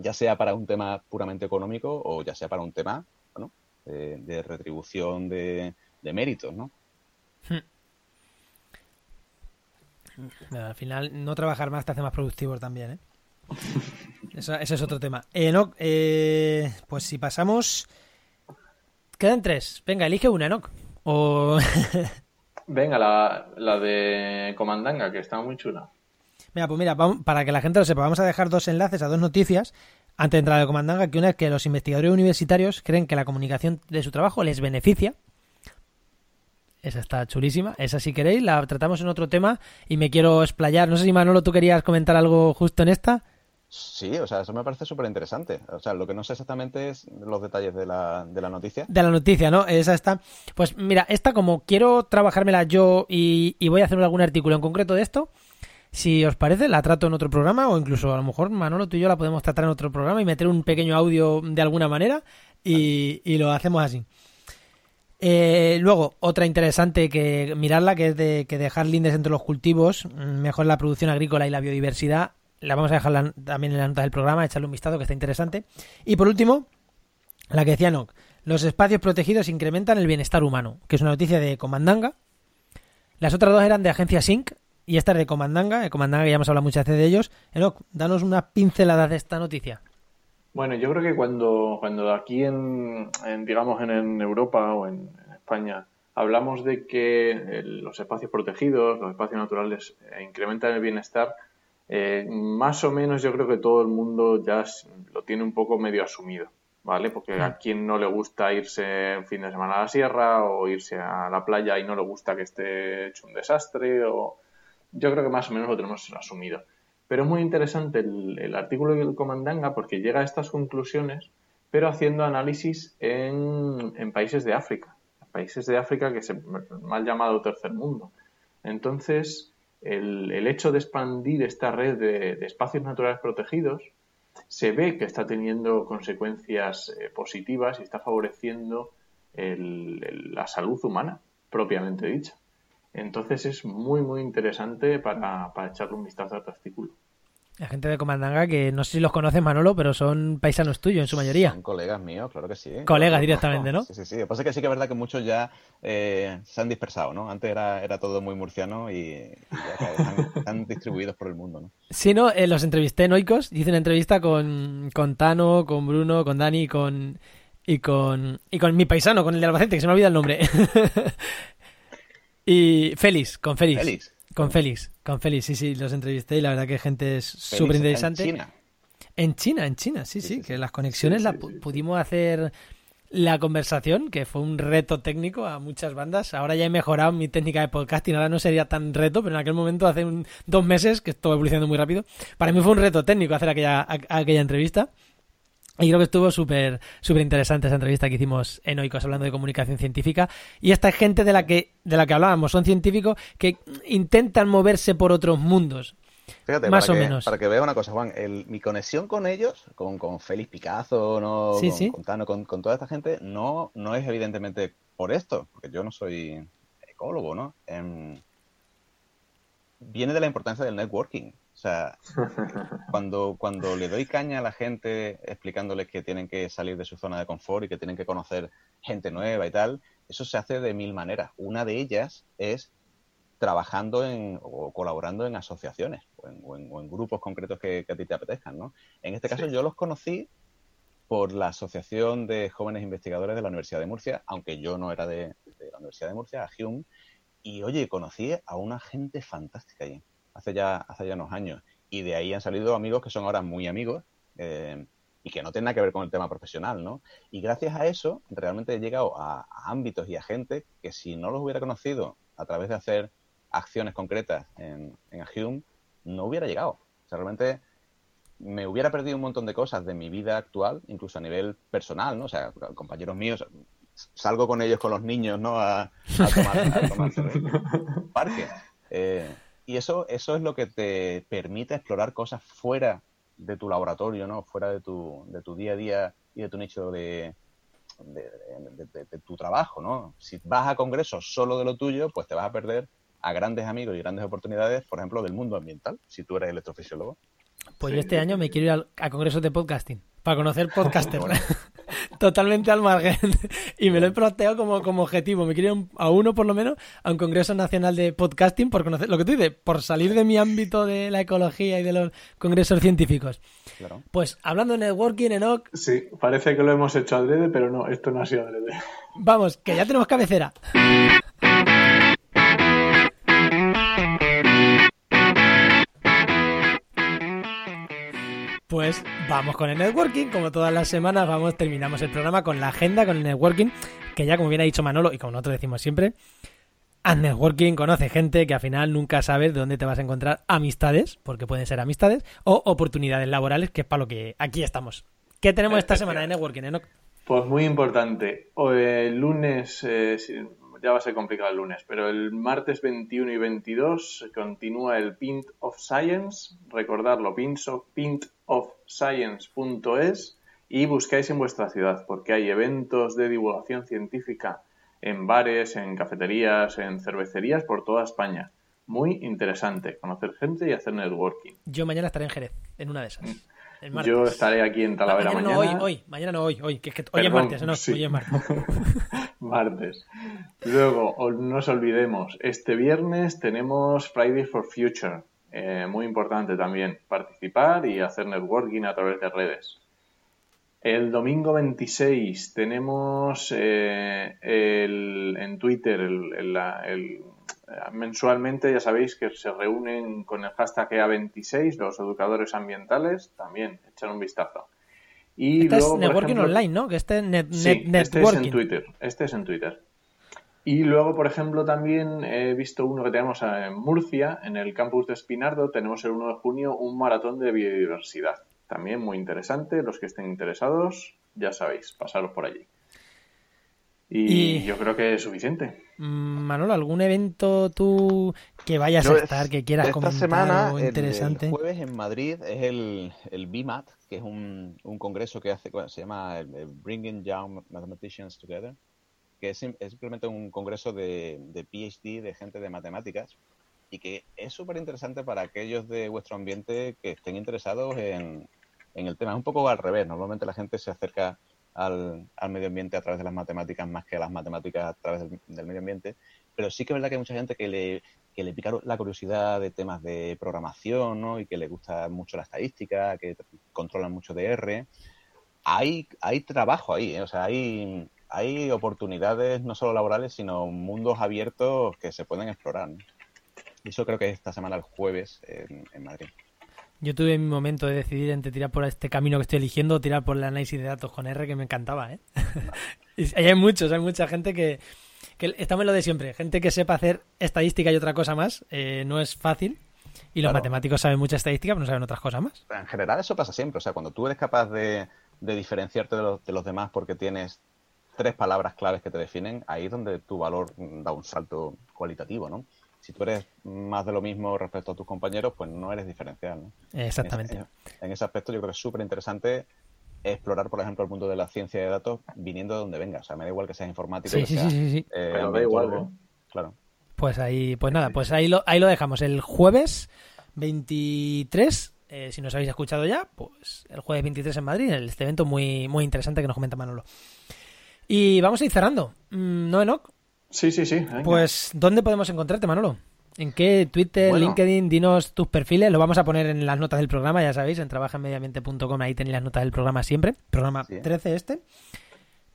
Ya sea para un tema puramente económico o ya sea para un tema, de, de retribución de, de méritos, ¿no? Pero al final, no trabajar más te hace más productivo también, ¿eh? Eso- ese es otro tema. Eh, Enoch, eh, pues si pasamos... Quedan tres. Venga, elige una, Enoch. O... Venga, la, la de Comandanga, que está muy chula. Mira, pues mira, vamos- para que la gente lo sepa, vamos a dejar dos enlaces a dos noticias antes de entrar a la comandanga, que una es que los investigadores universitarios creen que la comunicación de su trabajo les beneficia. Esa está chulísima. Esa si queréis, la tratamos en otro tema y me quiero explayar. No sé si Manolo, tú querías comentar algo justo en esta. Sí, o sea, eso me parece súper interesante. O sea, lo que no sé exactamente es los detalles de la, de la noticia. De la noticia, ¿no? Esa está. Pues mira, esta como quiero trabajármela yo y, y voy a hacer algún artículo en concreto de esto, si os parece, la trato en otro programa o incluso a lo mejor Manolo, tú y yo la podemos tratar en otro programa y meter un pequeño audio de alguna manera y, y lo hacemos así. Eh, luego, otra interesante que mirarla, que es de que dejar lindes entre los cultivos, mm, mejor la producción agrícola y la biodiversidad. La vamos a dejar la- también en la nota del programa, echarle un vistazo que está interesante. Y por último, la que decía Noc, los espacios protegidos incrementan el bienestar humano, que es una noticia de Comandanga. Las otras dos eran de Agencia Sync y esta es de Comandanga, de Comandanga que ya hemos hablado muchas veces de ellos. Enoch, danos una pincelada de esta noticia. Bueno, yo creo que cuando, cuando aquí en, en, digamos, en, en Europa o en, en España hablamos de que eh, los espacios protegidos, los espacios naturales eh, incrementan el bienestar, eh, más o menos yo creo que todo el mundo ya lo tiene un poco medio asumido, ¿vale? Porque a quien no le gusta irse un fin de semana a la sierra o irse a la playa y no le gusta que esté hecho un desastre o yo creo que más o menos lo tenemos asumido. Pero es muy interesante el, artículo del Comandanga porque llega a estas conclusiones, pero haciendo análisis en, países de África, países de África que se mal llamado tercer mundo. Entonces, el, hecho de expandir esta red de, espacios naturales protegidos se ve que está teniendo consecuencias eh, positivas y está favoreciendo el- la salud humana, propiamente dicha. Entonces es muy, muy interesante para, para echarle un vistazo a este artículo. La gente de Comandanga, que no sé si los conoces, Manolo, pero son paisanos tuyos en su mayoría. Son colegas míos, claro que sí. Colegas directamente, ¿no? Sí, sí, sí. Lo que pasa es que sí que es verdad que muchos ya eh, se han dispersado, ¿no? Antes era, era todo muy murciano y, y ya están, están distribuidos por el mundo, ¿no? Sí, no, eh, los entrevisté en Oikos, hice una entrevista con, con Tano, con Bruno, con Dani y con, y con, y con mi paisano, con el de Albacete, que se me olvida el nombre. y Félix, con Félix. Félix. Con Félix, con Félix, sí, sí, los entrevisté y la verdad que gente es súper interesante. En China. En China, en China, sí, sí, Sí, sí, que las conexiones Sí, la sí, pu- sí. pudimos hacer la conversación, que fue un reto técnico a muchas bandas. Ahora ya he mejorado mi técnica de podcasting, ahora no sería tan reto, pero en aquel momento, hace un- dos meses, que estuvo evolucionando muy rápido, para mí fue un reto técnico hacer aquella, a- aquella entrevista. Y creo que estuvo súper súper interesante esa entrevista que hicimos en Oikos hablando de comunicación científica. Y esta gente de la que, de la que hablábamos son científicos que intentan moverse por otros mundos. Fíjate, Más o que, menos. Para que vea una cosa, Juan, el- mi conexión con ellos, con, con Félix Picazo, no, Sí, con, sí. con Tano, con, con toda esta gente, no, no es evidentemente por esto, porque yo no soy ecólogo, ¿no? Em, viene de la importancia del networking. O O sea, cuando, cuando le doy caña a la gente explicándoles que tienen que salir de su zona de confort y que tienen que conocer gente nueva y tal, eso se hace de mil maneras. Una de ellas es trabajando en, o colaborando en asociaciones o en, grupos concretos que, a ti te apetezcan, ¿no? En este caso yo los conocí por la Asociación de Jóvenes Investigadores de la Universidad de Murcia, aunque yo no era de, de la Universidad de Murcia, a Hume, y oye, conocí a una gente fantástica allí hace ya, hace ya unos años. Y de ahí han salido amigos que son ahora muy amigos eh, y que no tienen nada que ver con el tema profesional, ¿no? Y gracias a eso, realmente he llegado a, ámbitos y a gente que si no los hubiera conocido a través de hacer acciones concretas en, en Hume, no hubiera llegado. O sea, realmente me hubiera perdido un montón de cosas de mi vida actual, incluso a nivel personal, ¿no? O sea, compañeros míos, salgo con ellos, con los niños, ¿no? A, tomar, a parque. Eh, y eso, eso es lo que te permite explorar cosas fuera de tu laboratorio, ¿no? Fuera de tu, de tu día a día y de tu nicho de, de, tu trabajo, ¿no? Si vas a congresos solo de lo tuyo, pues te vas a perder a grandes amigos y grandes oportunidades, por ejemplo, del mundo ambiental, si tú eres electrofisiólogo. Pues yo este año me quiero ir a, a congresos de podcasting, para conocer podcasters. Totalmente al margen. y me lo he planteado como, como objetivo. Me quiero ir a uno, por lo menos, a un Congreso Nacional de Podcasting por conocer, lo que tú dices, por salir de mi ámbito de la ecología y de los congresos científicos. Pues hablando de networking, Enoch. Sí, parece que lo hemos hecho adrede, pero no, esto no ha sido adrede. Vamos, que ya tenemos cabecera. Pues vamos con el networking, como todas las semanas vamos, terminamos el programa con la agenda, con el networking, que ya como bien ha dicho Manolo y como nosotros decimos siempre, haz networking, conoce gente que al final nunca sabes de dónde te vas a encontrar amistades, porque pueden ser amistades, o oportunidades laborales, que es para lo que aquí estamos. ¿Qué tenemos esta semana de networking, Enoch? Pues muy importante. El lunes, eh, ya va a ser complicado el lunes, pero el martes 21 y 22 continúa el Pint of Science. Recordarlo, pintofscience.es y buscáis en vuestra ciudad, porque hay eventos de divulgación científica en bares, en cafeterías, en cervecerías por toda España. Muy interesante conocer gente y hacer networking. Yo mañana estaré en Jerez, en una de esas. Yo estaré aquí en Talavera mañana. mañana. No, hoy, hoy, mañana no hoy, hoy, que es que hoy es martes, no, hoy es martes. martes. Luego, no os olvidemos, este viernes tenemos Friday for Future. Eh, muy importante también participar y hacer networking a través de redes. El domingo 26 tenemos eh, el, en Twitter el, el mensualmente ya sabéis que se reúnen con el hashtag EA26 los educadores ambientales, también echar un vistazo. Y este es networking online, ¿no? Que este, net, este es en Twitter. Este es en Twitter. Y luego, por ejemplo, también he visto uno que tenemos en Murcia, en el campus de Espinardo, tenemos el 1 de junio un maratón de biodiversidad. También muy interesante, los que estén interesados, ya sabéis, pasaros por allí. Y, yo creo que es suficiente. Mm, Manolo, ¿algún evento tú que vayas a estar, que quieras esta semana, interesante? El, jueves en Madrid es el, el BMAT, que es un, un congreso que hace, se llama Bringing Young Mathematicians Together, que es, simplemente un congreso de, de PhD, de gente de matemáticas, y que es súper interesante para aquellos de vuestro ambiente que estén interesados en, en el tema. Es un poco al revés, normalmente la gente se acerca al, medio ambiente a través de las matemáticas más que a las matemáticas a través del, medio ambiente. Pero sí que es verdad que hay mucha gente que le, que le pica la curiosidad de temas de programación ¿no? y que le gusta mucho la estadística, que controlan mucho de R. Hay, hay trabajo ahí, ¿eh? o sea, hay, hay oportunidades no solo laborales, sino mundos abiertos que se pueden explorar. Y eso creo que es esta semana, el jueves, en Madrid. Yo tuve mi momento de decidir entre tirar por este camino que estoy eligiendo o tirar por el análisis de datos con R, que me encantaba, ¿eh? y hay muchos, hay mucha gente que, que estamos en lo de siempre. Gente que sepa hacer estadística y otra cosa más, eh, no es fácil. Y los matemáticos saben mucha estadística, pero no saben otras cosas más. En general eso pasa siempre. O sea, cuando tú eres capaz de, de diferenciarte de los, de los demás porque tienes tres palabras claves que te definen, ahí es donde tu valor da un salto cualitativo, ¿no? Si tú eres más de lo mismo respecto a tus compañeros, pues no eres diferencial. ¿no? Exactamente. En ese, aspecto yo creo que es súper interesante explorar, por ejemplo, el mundo de la ciencia de datos viniendo de donde venga. O sea, me da igual que seas informático. Sí, sí, sí, sí, eh, da igual. Claro. Pues ahí, pues nada, pues ahí lo, ahí lo dejamos. El jueves 23. eh, si nos habéis escuchado ya, pues el jueves 23 en Madrid, en este evento muy, muy interesante que nos comenta Manolo. Y vamos a ir cerrando. Mm, ¿No, Enoch? Sí, sí, sí. venga. Pues, ¿dónde podemos encontrarte, Manolo? ¿En qué Twitter, Bueno. LinkedIn? Dinos tus perfiles. Lo vamos a poner en las notas del programa, ya sabéis, en trabajaenmediamente.com. Ahí tenéis las notas del programa siempre. Programa Sí. 13 este.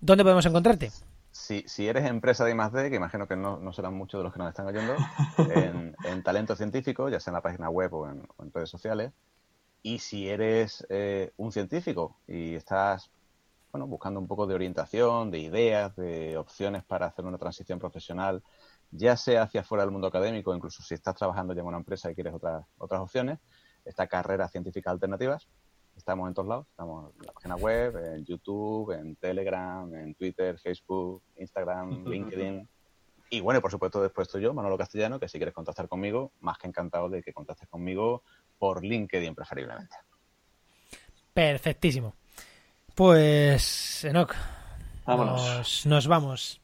¿Dónde podemos encontrarte? Si, si eres empresa de I+.D., que imagino que no, no serán muchos de los que nos están oyendo, en, en talento científico, ya sea en la página web o en, o en redes sociales. Y si eres eh, un científico y estás bueno, buscando un poco de orientación, de ideas, de opciones para hacer una transición profesional, ya sea hacia fuera del mundo académico, incluso si estás trabajando ya en una empresa y quieres otras, otras opciones, esta carrera científica alternativas. Estamos en todos lados, estamos en la página web, en YouTube, en Telegram, en Twitter, Facebook, Instagram, LinkedIn. Y bueno, y por supuesto después estoy yo, Manolo Castellano, que si quieres contactar conmigo, más que encantado de que contactes conmigo por LinkedIn preferiblemente. Perfectísimo. Pues, Enoch, Vámonos. Nos, nos vamos.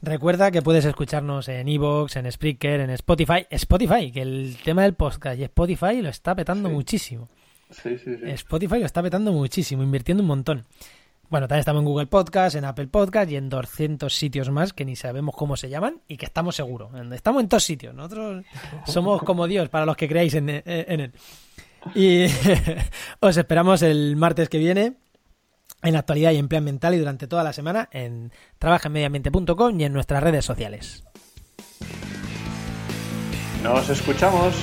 Recuerda que puedes escucharnos en Evox, en Spreaker, en Spotify. Spotify, que el tema del podcast y Spotify lo está petando Sí. muchísimo. Sí, sí, sí. Spotify lo está petando muchísimo, invirtiendo un montón. Bueno, también estamos en Google Podcast, en Apple Podcast y en 200 sitios más que ni sabemos cómo se llaman y que estamos seguros. Estamos en todos sitios. Nosotros somos como Dios para los que creáis en, en él. Y os esperamos el martes que viene en actualidad y empleo ambiental y durante toda la semana en trabajaenmediambiente.com y en nuestras redes sociales. Nos escuchamos.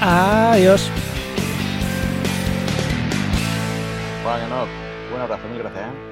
Adiós. Bueno, no, un abrazo, mil gracias. ¿eh?